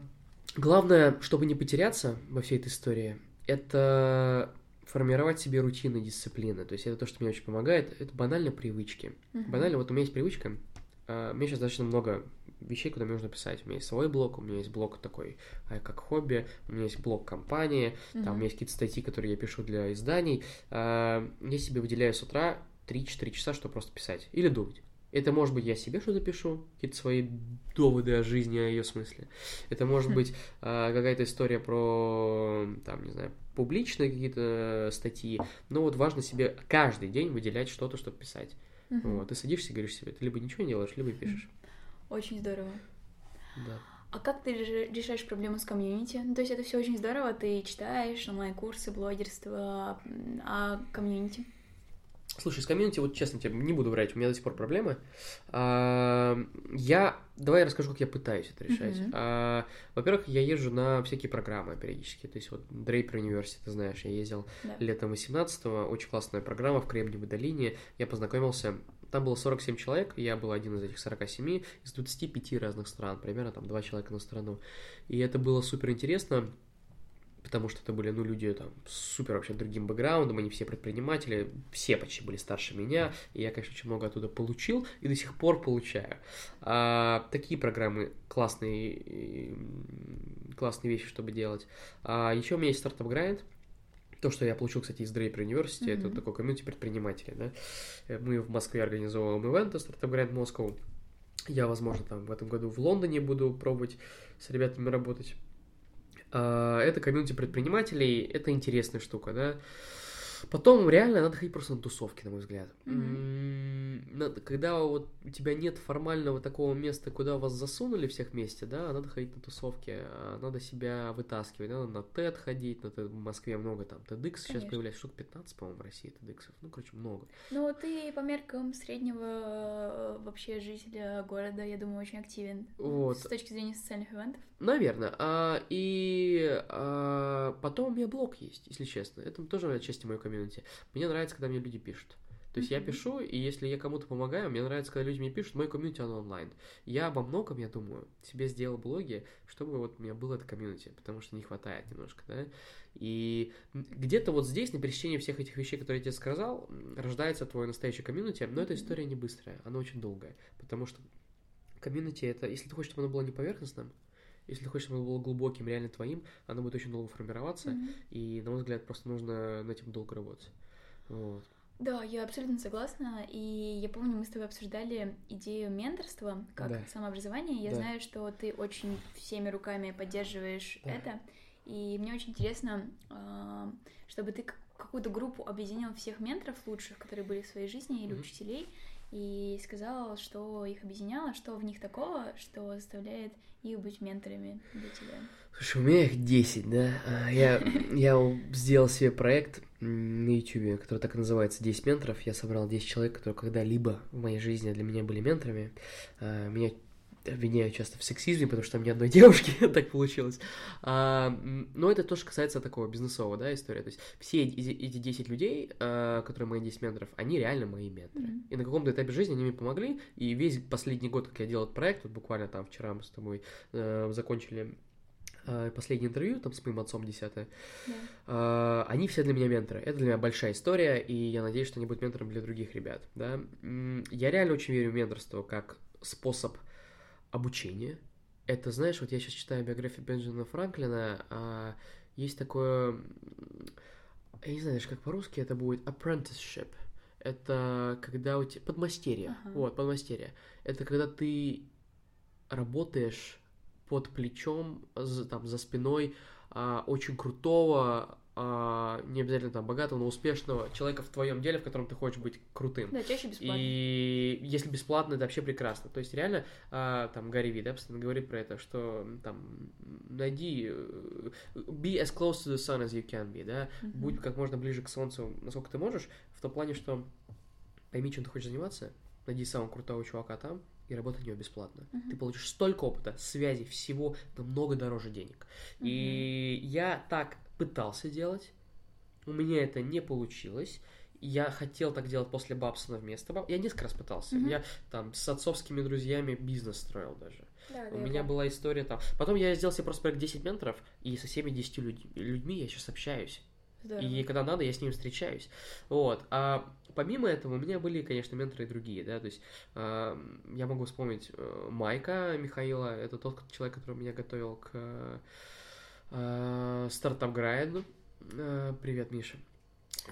главное, чтобы не потеряться во всей этой истории, это формировать себе рутины, дисциплины. То есть это то, что мне очень помогает. Это банально привычки. Uh-huh. Банально, вот у меня есть привычка. Uh, у меня сейчас достаточно много вещей, куда мне нужно писать. У меня есть свой блог, у меня есть блог такой, а, как хобби, у меня есть блог компании, uh-huh. там у меня есть какие-то статьи, которые я пишу для изданий. Uh, я себе выделяю с утра 3-4 часа, чтобы просто писать или думать. Это может быть я себе что-то пишу, какие-то свои доводы о жизни, о ее смысле. Это может хм. быть э, какая-то история про, там, не знаю, публичные какие-то статьи. Но вот важно себе каждый день выделять что-то, чтобы писать. Угу. Вот, ты садишься и говоришь себе, ты либо ничего не делаешь, либо пишешь. Очень здорово. Да. А как ты решаешь проблему с комьюнити? Ну, то есть это все очень здорово, ты читаешь онлайн-курсы, блогерство, а комьюнити? Слушай, с комьюнити, вот честно тебе не буду врать, у меня до сих пор проблемы. А, я, давай я расскажу, как я пытаюсь это решать. А, во-первых, я езжу на всякие программы периодически. То есть вот Дрейпер университет, ты знаешь, я ездил да. летом 18-го, очень классная программа в Кремниевой долине. Я познакомился там было 47 человек, я был один из этих 47, из 25 разных стран, примерно там два человека на страну. И это было супер интересно потому что это были, ну, люди там супер вообще другим бэкграундом, они все предприниматели, все почти были старше меня, и я, конечно, очень много оттуда получил и до сих пор получаю. А, такие программы классные, классные вещи, чтобы делать. А, еще у меня есть стартап грайнд, то, что я получил, кстати, из Draper University, mm-hmm. это такой комьюнити предпринимателей, да. Мы в Москве организовываем ивенты Startup Grand Moscow. Я, возможно, там в этом году в Лондоне буду пробовать с ребятами работать. А, это комьюнити предпринимателей, это интересная штука, да. Потом реально надо ходить просто на тусовки, на мой взгляд. Mm-hmm. Когда вот у тебя нет формального такого места, куда вас засунули всех вместе, да, надо ходить на тусовки, а надо себя вытаскивать, надо на TED ходить, на TED, в Москве много там, TEDx Конечно. сейчас появляется, штук 15, по-моему, в России TEDx, ну, короче, много. Ну, ты по меркам среднего э, вообще жителя города, я думаю, очень активен вот. с точки зрения социальных ивентов. Наверное. А, и а, потом у меня блог есть, если честно. Это тоже часть моей комьюнити. Мне нравится, когда мне люди пишут. То есть я пишу, и если я кому-то помогаю, мне нравится, когда люди мне пишут, мой комьюнити, оно онлайн. Я во многом, я думаю, себе сделал блоги, чтобы вот у меня было это комьюнити, потому что не хватает немножко, да. И где-то вот здесь, на пересечении всех этих вещей, которые я тебе сказал, рождается твое настоящее комьюнити, но эта история не быстрая, она очень долгая, потому что комьюнити это, если ты хочешь, чтобы оно было не поверхностным, если ты хочешь, чтобы оно было глубоким, реально твоим, оно будет очень долго формироваться, mm-hmm. и, на мой взгляд, просто нужно над этим долго работать. Вот. Да, я абсолютно согласна. И я помню, мы с тобой обсуждали идею менторства как да. самообразование. Я да. знаю, что ты очень всеми руками поддерживаешь да. это. И мне очень интересно, а, чтобы ты какую-то группу объединил всех менторов лучших, которые были в своей жизни, или mm-hmm. учителей, и сказал, что их объединяло, что в них такого, что заставляет их быть менторами для тебя. Слушай, у меня их 10, да? А, я, я сделал себе проект на YouTube, который так и называется «10 менторов». Я собрал 10 человек, которые когда-либо в моей жизни для меня были менторами. А, меня обвиняю часто в сексизме, потому что там ни одной девушки так получилось. А, но это тоже касается такого бизнесового, да, истории. То есть все эти, эти 10 людей, а, которые мои 10 менторов, они реально мои менторы. Mm-hmm. И на каком-то этапе жизни они мне помогли, и весь последний год, как я делал этот проект, вот буквально там вчера мы с тобой э, закончили э, последнее интервью, там с моим отцом десятое, yeah. э, они все для меня менторы. Это для меня большая история, и я надеюсь, что они будут ментором для других ребят, да. Я реально очень верю в менторство как способ обучение. Это, знаешь, вот я сейчас читаю биографию Бенджамина Франклина, а есть такое, я не знаю даже, как по-русски это будет, apprenticeship. Это когда у тебя подмастерье, uh-huh. вот, подмастерье. Это когда ты работаешь под плечом, за, там, за спиной а, очень крутого не обязательно там богатого, но успешного человека в твоем деле, в котором ты хочешь быть крутым. Да, чаще бесплатно. И если бесплатно, это вообще прекрасно. То есть реально, а, там Гарри Ви, да, постоянно говорит про это, что там найди, э, be as close to the sun as you can be, да, mm-hmm. будь как можно ближе к солнцу, насколько ты можешь, в том плане, что пойми, чем ты хочешь заниматься, найди самого крутого чувака там, и работать в него бесплатно. Uh-huh. Ты получишь столько опыта, связи, всего намного дороже денег. Uh-huh. И я так пытался делать, у меня это не получилось. Я хотел так делать после Бабсона вместо Баб. Я несколько раз пытался. Mm-hmm. Я там с отцовскими друзьями бизнес строил даже. Да, у да, меня да. была история там. Потом я сделал себе просто проект 10 менторов, и со всеми 10 людь- людьми я сейчас общаюсь. Здорово. И когда надо, я с ними встречаюсь. Вот. А помимо этого, у меня были, конечно, менторы и другие, да, то есть э, я могу вспомнить э, Майка Михаила, это тот человек, который меня готовил к э, стартап-грайду. Э, привет, Миша.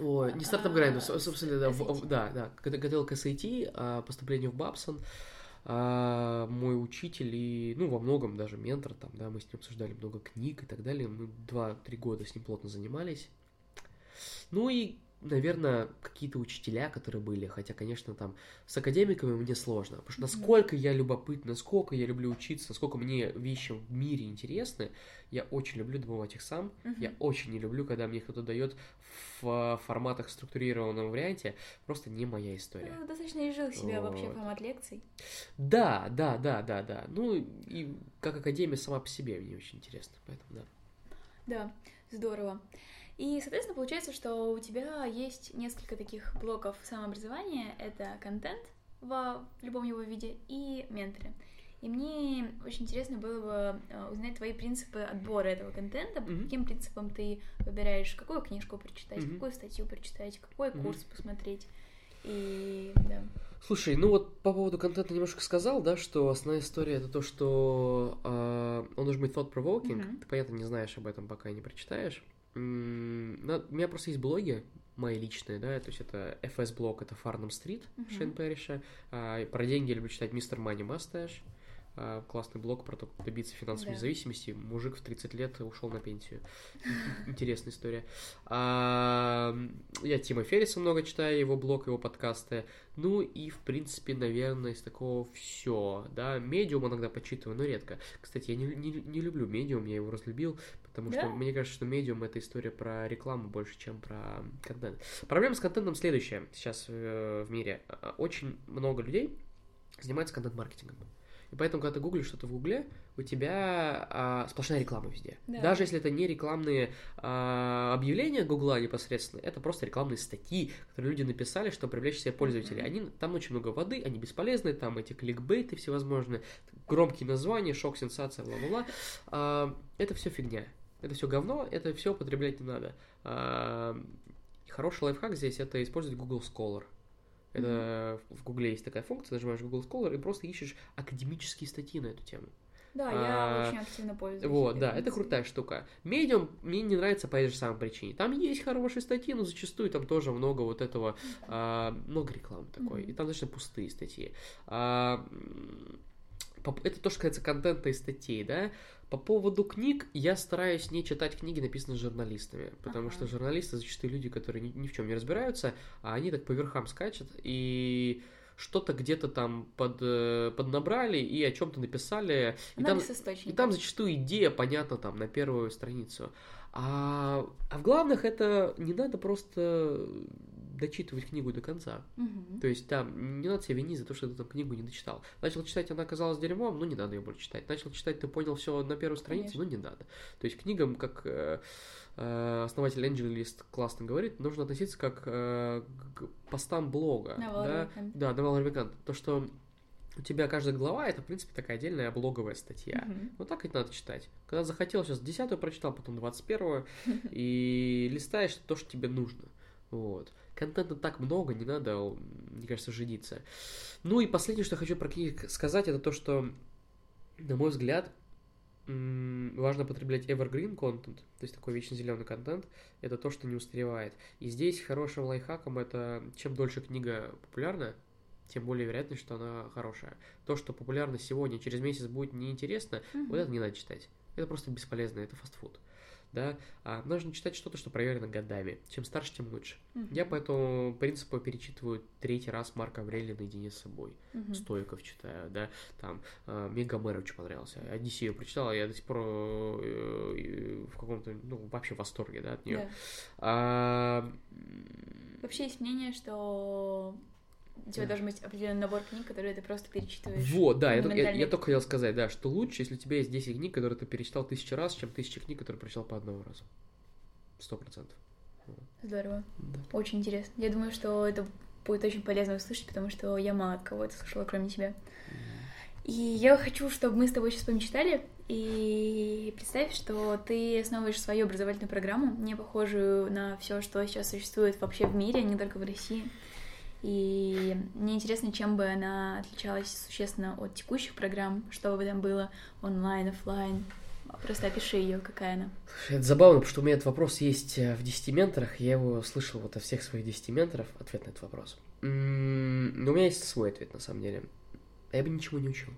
Ой, не стартап грайду, собственно, да, в, да, да, готовил к SAT, а, поступлению в Бабсон, а, мой учитель и, ну, во многом даже ментор, там, да, мы с ним обсуждали много книг и так далее, мы два-три года с ним плотно занимались, ну и наверное, какие-то учителя, которые были, хотя, конечно, там с академиками мне сложно, потому что насколько я любопытна, насколько я люблю учиться, насколько мне вещи в мире интересны, я очень люблю добывать их сам, uh-huh. я очень не люблю, когда мне кто-то дает в форматах структурированном варианте, просто не моя история. Ну, достаточно изжил себя вот. вообще формат лекций. Да, да, да, да, да, ну и как академия сама по себе мне очень интересно, поэтому да. Да, здорово. И, соответственно, получается, что у тебя есть несколько таких блоков самообразования. Это контент в любом его виде и менторы. И мне очень интересно было бы э, узнать твои принципы отбора этого контента, по mm-hmm. каким принципам ты выбираешь, какую книжку прочитать, mm-hmm. какую статью прочитать, какой mm-hmm. курс посмотреть. И да. Слушай, ну вот по поводу контента немножко сказал, да, что основная история это то, что э, он должен быть thought-provoking. Mm-hmm. Ты, понятно, не знаешь об этом, пока не прочитаешь. У меня просто есть блоги мои личные, да, то есть это FS-блог, это Farnham Street uh-huh. Шейн Перриша. А, про деньги я люблю читать Мистер Mustache. А, классный блог про то, как добиться финансовой да. независимости. Мужик в 30 лет ушел на пенсию. Интересная история. А, я Тима Ферриса много читаю, его блог, его подкасты. Ну и, в принципе, наверное, из такого все. Да, медиум иногда почитываю, но редко. Кстати, я не, не, не люблю медиум, я его разлюбил, потому да? что мне кажется, что медиум это история про рекламу больше, чем про контент. Проблема с контентом следующая сейчас э, в мире. Очень много людей занимаются контент-маркетингом. И поэтому, когда ты гуглишь что-то в Гугле, у тебя а, сплошная реклама везде. Да. Даже если это не рекламные а, объявления Гугла непосредственно, это просто рекламные статьи, которые люди написали, чтобы привлечь себе пользователей. Mm-hmm. Они, там очень много воды, они бесполезны, там эти кликбейты всевозможные, громкие названия, шок, сенсация, бла-бла-бла. А, это все фигня. Это все говно, это все употреблять не надо. А, хороший лайфхак здесь это использовать Google Scholar. Это mm-hmm. в Гугле есть такая функция, нажимаешь Google Scholar и просто ищешь академические статьи на эту тему. Да, а, я очень активно пользуюсь. Вот, да, это крутая штука. Медиум мне не нравится по этой же самой причине. Там есть хорошие статьи, но зачастую там тоже много вот этого, а, много рекламы такой, mm-hmm. и там достаточно пустые статьи. А, Это то, что касается контента и статей, да. По поводу книг я стараюсь не читать книги, написанные журналистами, потому ага. что журналисты зачастую люди, которые ни, ни в чем не разбираются, а они так по верхам скачут и что-то где-то там под, э, поднабрали и о чем-то написали. И там, и там зачастую идея понятна там на первую страницу. А, а в главных это не надо просто дочитывать книгу до конца. Угу. То есть там не надо себя винить за то, что ты там книгу не дочитал. Начал читать, она оказалась дерьмом, ну не надо ее больше читать. Начал читать, ты понял все на первой странице, Конечно. ну не надо. То есть книгам, как э, э, основатель AngelList классно говорит, нужно относиться как э, к постам блога. Да, да, на Валербекант. То, что у тебя каждая глава это, в принципе, такая отдельная блоговая статья. Mm-hmm. Вот так ведь надо читать. Когда захотел, сейчас десятую прочитал, потом двадцать первую, и листаешь то, что тебе нужно. Вот. Контента так много, не надо, мне кажется, жениться. Ну и последнее, что хочу про книги сказать, это то, что, на мой взгляд, важно потреблять evergreen content, то есть такой вечно зеленый контент, это то, что не устаревает. И здесь хорошим лайфхаком это чем дольше книга популярна, тем более вероятность, что она хорошая. То, что популярно сегодня, через месяц будет неинтересно, mm-hmm. вот это не надо читать. Это просто бесполезно, это фастфуд да, а нужно читать что-то, что проверено годами. Чем старше, тем лучше. Uh-huh. Я по этому принципу перечитываю третий раз Марка Аврелия наедине с собой. Uh-huh. Стоиков читаю, да, там, э, Мегамэр очень понравился. Одиссею прочитал, я до сих пор э, в каком-то, ну, вообще в восторге, да, от нее. Yeah. А... Вообще есть мнение, что у тебя должен быть определенный набор книг, которые ты просто перечитываешь. Вот, да, я, я, я только хотел сказать, да, что лучше, если у тебя есть 10 книг, которые ты перечитал тысячу раз, чем тысяча книг, которые прочитал по одному разу. Сто процентов. Здорово. Да. Очень интересно. Я думаю, что это будет очень полезно услышать, потому что я мало от кого это слышала, кроме тебя. И я хочу, чтобы мы с тобой сейчас помечтали, и представь, что ты основываешь свою образовательную программу, не похожую на все, что сейчас существует вообще в мире, а не только в России. И мне интересно, чем бы она отличалась существенно от текущих программ, что бы там было онлайн, офлайн. Просто опиши ее, какая она. Это забавно, потому что у меня этот вопрос есть э, в 10 менторах, я его слышал вот от всех своих 10 менторов, ответ на этот вопрос. Но у меня есть свой ответ, на самом деле. Я бы ничего не учил.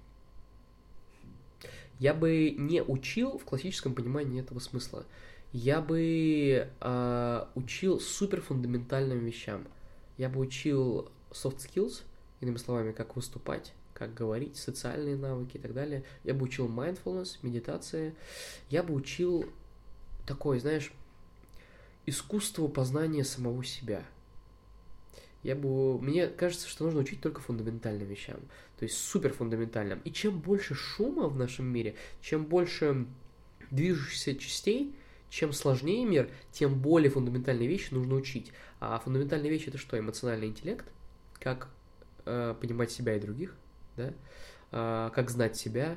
Я бы не учил в классическом понимании этого смысла. Я бы э, учил супер фундаментальным вещам – я бы учил soft skills, иными словами, как выступать, как говорить, социальные навыки и так далее. Я бы учил mindfulness, медитация. Я бы учил такое, знаешь, искусство познания самого себя. Я бы... Мне кажется, что нужно учить только фундаментальным вещам. То есть супер фундаментальным. И чем больше шума в нашем мире, чем больше движущихся частей, чем сложнее мир, тем более фундаментальные вещи нужно учить. А фундаментальные вещи это что? Эмоциональный интеллект, как э, понимать себя и других, да, э, как знать себя,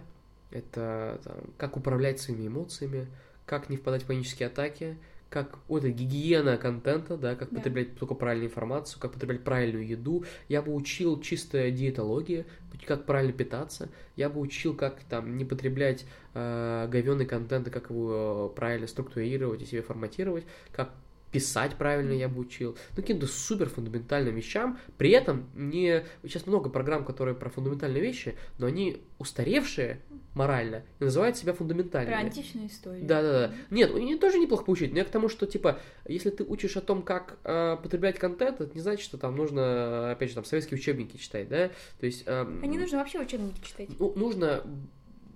это там, как управлять своими эмоциями, как не впадать в панические атаки, как вот это гигиена контента, да, как да. потреблять только правильную информацию, как потреблять правильную еду. Я бы учил чистая диетология, как правильно питаться. Я бы учил, как там не потреблять э, говенный контент, и как его правильно структурировать и себе форматировать, как писать правильно я бы учил, ну, каким-то супер фундаментальным вещам, при этом не... Сейчас много программ, которые про фундаментальные вещи, но они устаревшие морально и называют себя фундаментальными. Про античную историю. Да-да-да. Нет, они тоже неплохо поучить, но я к тому, что, типа, если ты учишь о том, как э, потреблять контент, это не значит, что там нужно, опять же, там, советские учебники читать, да? То есть... Э, а не нужно вообще учебники читать. Ну, нужно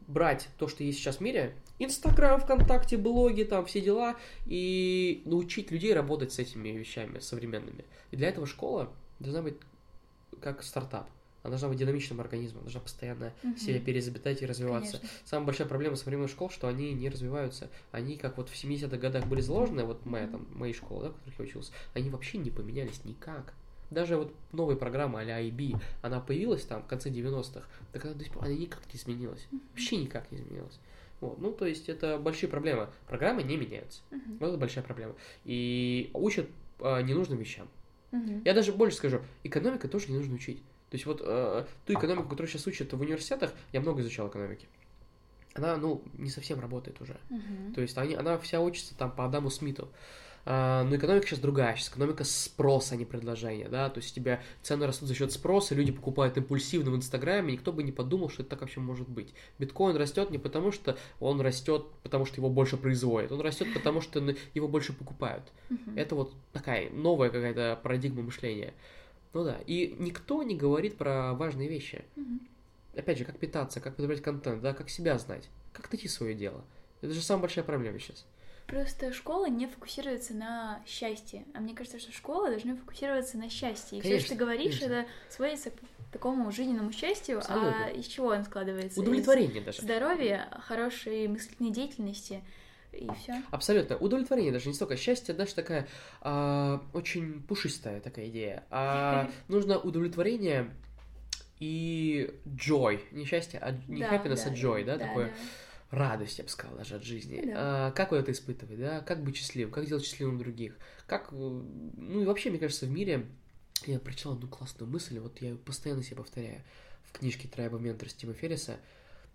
брать то, что есть сейчас в мире, Инстаграм, ВКонтакте, блоги, там все дела, и научить людей работать с этими вещами современными. И для этого школа должна быть как стартап. Она должна быть динамичным организмом, должна постоянно угу. себя переизобретать и развиваться. Конечно. Самая большая проблема современных школ, что они не развиваются. Они, как вот в 70-х годах были заложены, вот моя там, мои школы, да, в которых я учился, они вообще не поменялись никак. Даже вот новая программа а-ля IB, она появилась там в конце 90-х, так она до сих пор она никак не изменилась. Вообще никак не изменилась. Вот. Ну, то есть это большие проблемы. Программы не меняются. Uh-huh. Вот это большая проблема. И учат э, ненужным вещам. Uh-huh. Я даже больше скажу, экономика тоже не нужно учить. То есть вот э, ту экономику, которую сейчас учат в университетах, я много изучал экономики. Она, ну, не совсем работает уже. Uh-huh. То есть они, она вся учится там по Адаму Смиту. а, но экономика сейчас другая, сейчас экономика спроса, а не предложения, да, то есть у тебя цены растут за счет спроса, люди покупают импульсивно в Инстаграме, никто бы не подумал, что это так вообще может быть. Биткоин растет не потому, что он растет, потому что его больше производят, он растет потому, что его больше покупают. Это вот такая новая какая-то парадигма мышления. Ну да, и никто не говорит про важные вещи. Опять же, как питаться, как потреблять контент, да, как себя знать, как найти свое дело. Это же самая большая проблема сейчас. Просто школа не фокусируется на счастье. А мне кажется, что школа должна фокусироваться на счастье. И все, что ты говоришь, конечно. это сводится к такому жизненному счастью, а Абсолютно. а из чего он складывается? Удовлетворение из даже. Здоровья, хорошей мыслительной деятельности и все. Абсолютно. Удовлетворение даже не столько счастье, даже такая а, очень пушистая такая идея. А нужно удовлетворение и joy, не счастье, а не да, happiness, а да, а joy, да, да такое. Да радость, я бы сказал, даже от жизни. Да. А, как вот это испытывать, да? Как быть счастливым, как делать счастливым других? Как, э, ну и вообще, мне кажется, в мире я прочитал одну классную мысль, вот я ее постоянно себе повторяю в книжке of Mentors Тима Ферриса.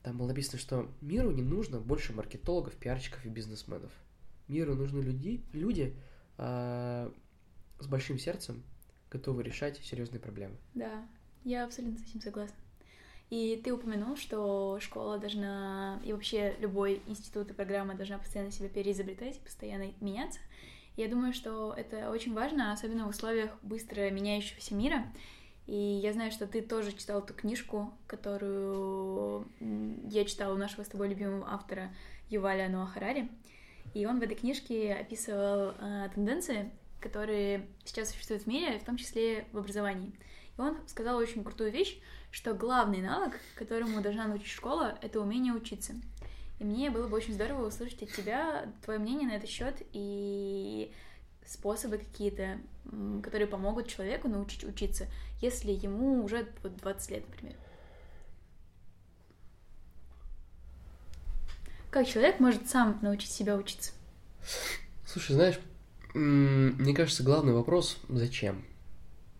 Там было написано, что миру не нужно больше маркетологов, пиарщиков и бизнесменов. Миру нужны люди, люди а, с большим сердцем, готовы решать серьезные проблемы. Да, я абсолютно с этим согласна. И ты упомянул, что школа должна, и вообще любой институт и программа должна постоянно себя переизобретать, постоянно меняться. Я думаю, что это очень важно, особенно в условиях быстро меняющегося мира. И я знаю, что ты тоже читал эту книжку, которую я читала у нашего с тобой любимого автора Юваля Ноа Харари. И он в этой книжке описывал э, тенденции, которые сейчас существуют в мире, в том числе в образовании. И он сказал очень крутую вещь, что главный навык, которому должна научить школа, это умение учиться. И мне было бы очень здорово услышать от тебя твое мнение на этот счет и способы какие-то, которые помогут человеку научить учиться, если ему уже вот 20 лет, например. Как человек может сам научить себя учиться? Слушай, знаешь, мне кажется, главный вопрос — зачем?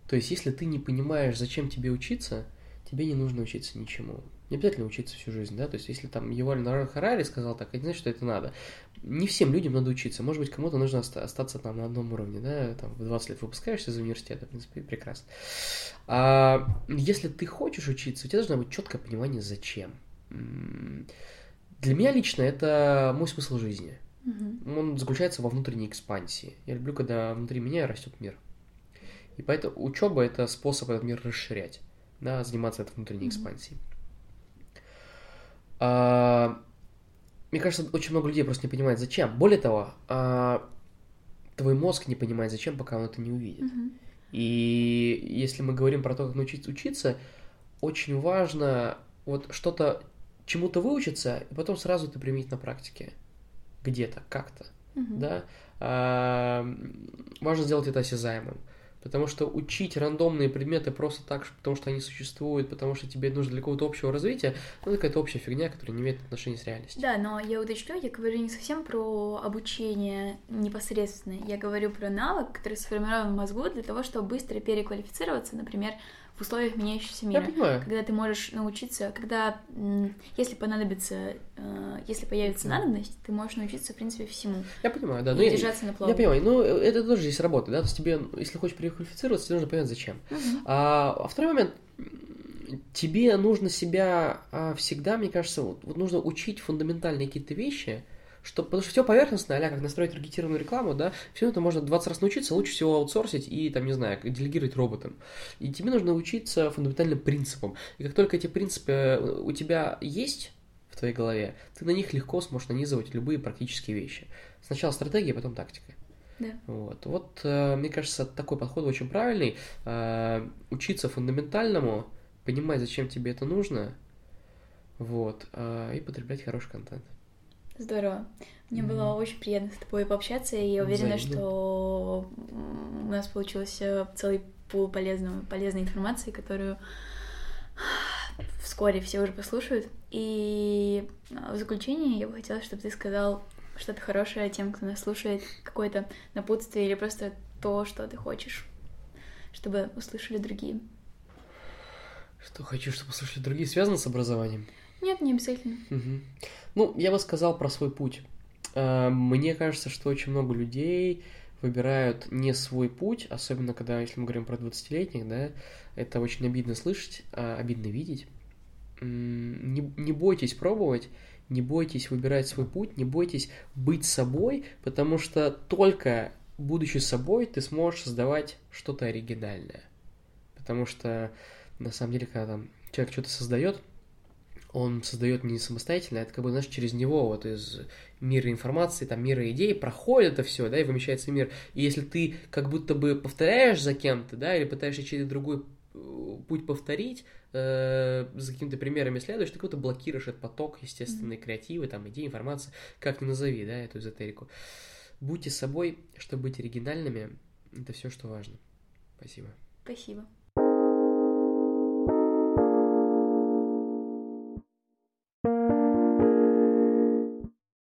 То есть, если ты не понимаешь, зачем тебе учиться, тебе не нужно учиться ничему. Не обязательно учиться всю жизнь, да, то есть если там Юваль Нарар Харари сказал так, это не значит, что это надо. Не всем людям надо учиться, может быть, кому-то нужно остаться там на одном уровне, да, там в 20 лет выпускаешься из университета, в принципе, прекрасно. А если ты хочешь учиться, у тебя должно быть четкое понимание, зачем. Для меня лично это мой смысл жизни. Угу. Он заключается во внутренней экспансии. Я люблю, когда внутри меня растет мир. И поэтому учеба это способ этот мир расширять да, заниматься этой внутренней экспансией. А, мне кажется, очень много людей просто не понимает, зачем. Более того, а, твой мозг не понимает, зачем, пока он это не увидит. Mm-hmm. И если мы говорим про то, как научиться учиться, очень важно вот что-то, чему-то выучиться, и потом сразу это применить на практике. Где-то, как-то. Mm-hmm. Да? А, важно сделать это осязаемым. Потому что учить рандомные предметы просто так, потому что они существуют, потому что тебе нужно для какого-то общего развития, ну, это какая-то общая фигня, которая не имеет отношения с реальностью. Да, но я уточню, я говорю не совсем про обучение непосредственно. Я говорю про навык, который сформирован в мозгу для того, чтобы быстро переквалифицироваться, например, в условиях меняющегося мира. Я понимаю. Когда ты можешь научиться, когда, если понадобится, э, если появится надобность, ты можешь научиться, в принципе, всему. Я понимаю, да. И ну, держаться я, на плаву. Я понимаю, но это тоже здесь работает, да, то есть тебе, если хочешь переквалифицироваться, тебе нужно понять, зачем. Угу. А, а второй момент, тебе нужно себя а, всегда, мне кажется, вот, вот нужно учить фундаментальные какие-то вещи, что, потому что все поверхностно, а как настроить таргетированную рекламу, да, все это можно 20 раз научиться, лучше всего аутсорсить и, там, не знаю, делегировать роботам. И тебе нужно учиться фундаментальным принципам. И как только эти принципы э, у тебя есть в твоей голове, ты на них легко сможешь нанизывать любые практические вещи. Сначала стратегия, потом тактика. Да. Вот, вот э, мне кажется, такой подход очень правильный. Э, учиться фундаментальному, понимать, зачем тебе это нужно, вот, и потреблять хороший контент. Здорово. Мне mm-hmm. было очень приятно с тобой пообщаться, и я уверена, Взаимно. что у нас получился целый пул полезного, полезной информации, которую вскоре все уже послушают. И в заключение я бы хотела, чтобы ты сказал что-то хорошее тем, кто нас слушает, какое-то напутствие или просто то, что ты хочешь, чтобы услышали другие. Что хочу, чтобы услышали другие, связано с образованием? Нет, не обязательно. Угу. Ну, я бы сказал про свой путь. Э, мне кажется, что очень много людей выбирают не свой путь, особенно когда, если мы говорим про 20-летних, да, это очень обидно слышать, а обидно видеть. Не, не бойтесь пробовать, не бойтесь выбирать свой путь, не бойтесь быть собой, потому что только будучи собой, ты сможешь создавать что-то оригинальное. Потому что, на самом деле, когда там человек что-то создает, он создает не самостоятельно, а это как бы, знаешь, через него, вот из мира информации, там, мира идей проходит это все, да, и вымещается мир. И если ты как будто бы повторяешь за кем-то, да, или пытаешься через другой э, путь повторить, э, за какими-то примерами следуешь, ты как-то блокируешь этот поток естественной креативы, там, идей, информации, как ни назови, да, эту эзотерику. Будьте собой, чтобы быть оригинальными, это все, что важно. Спасибо. Спасибо.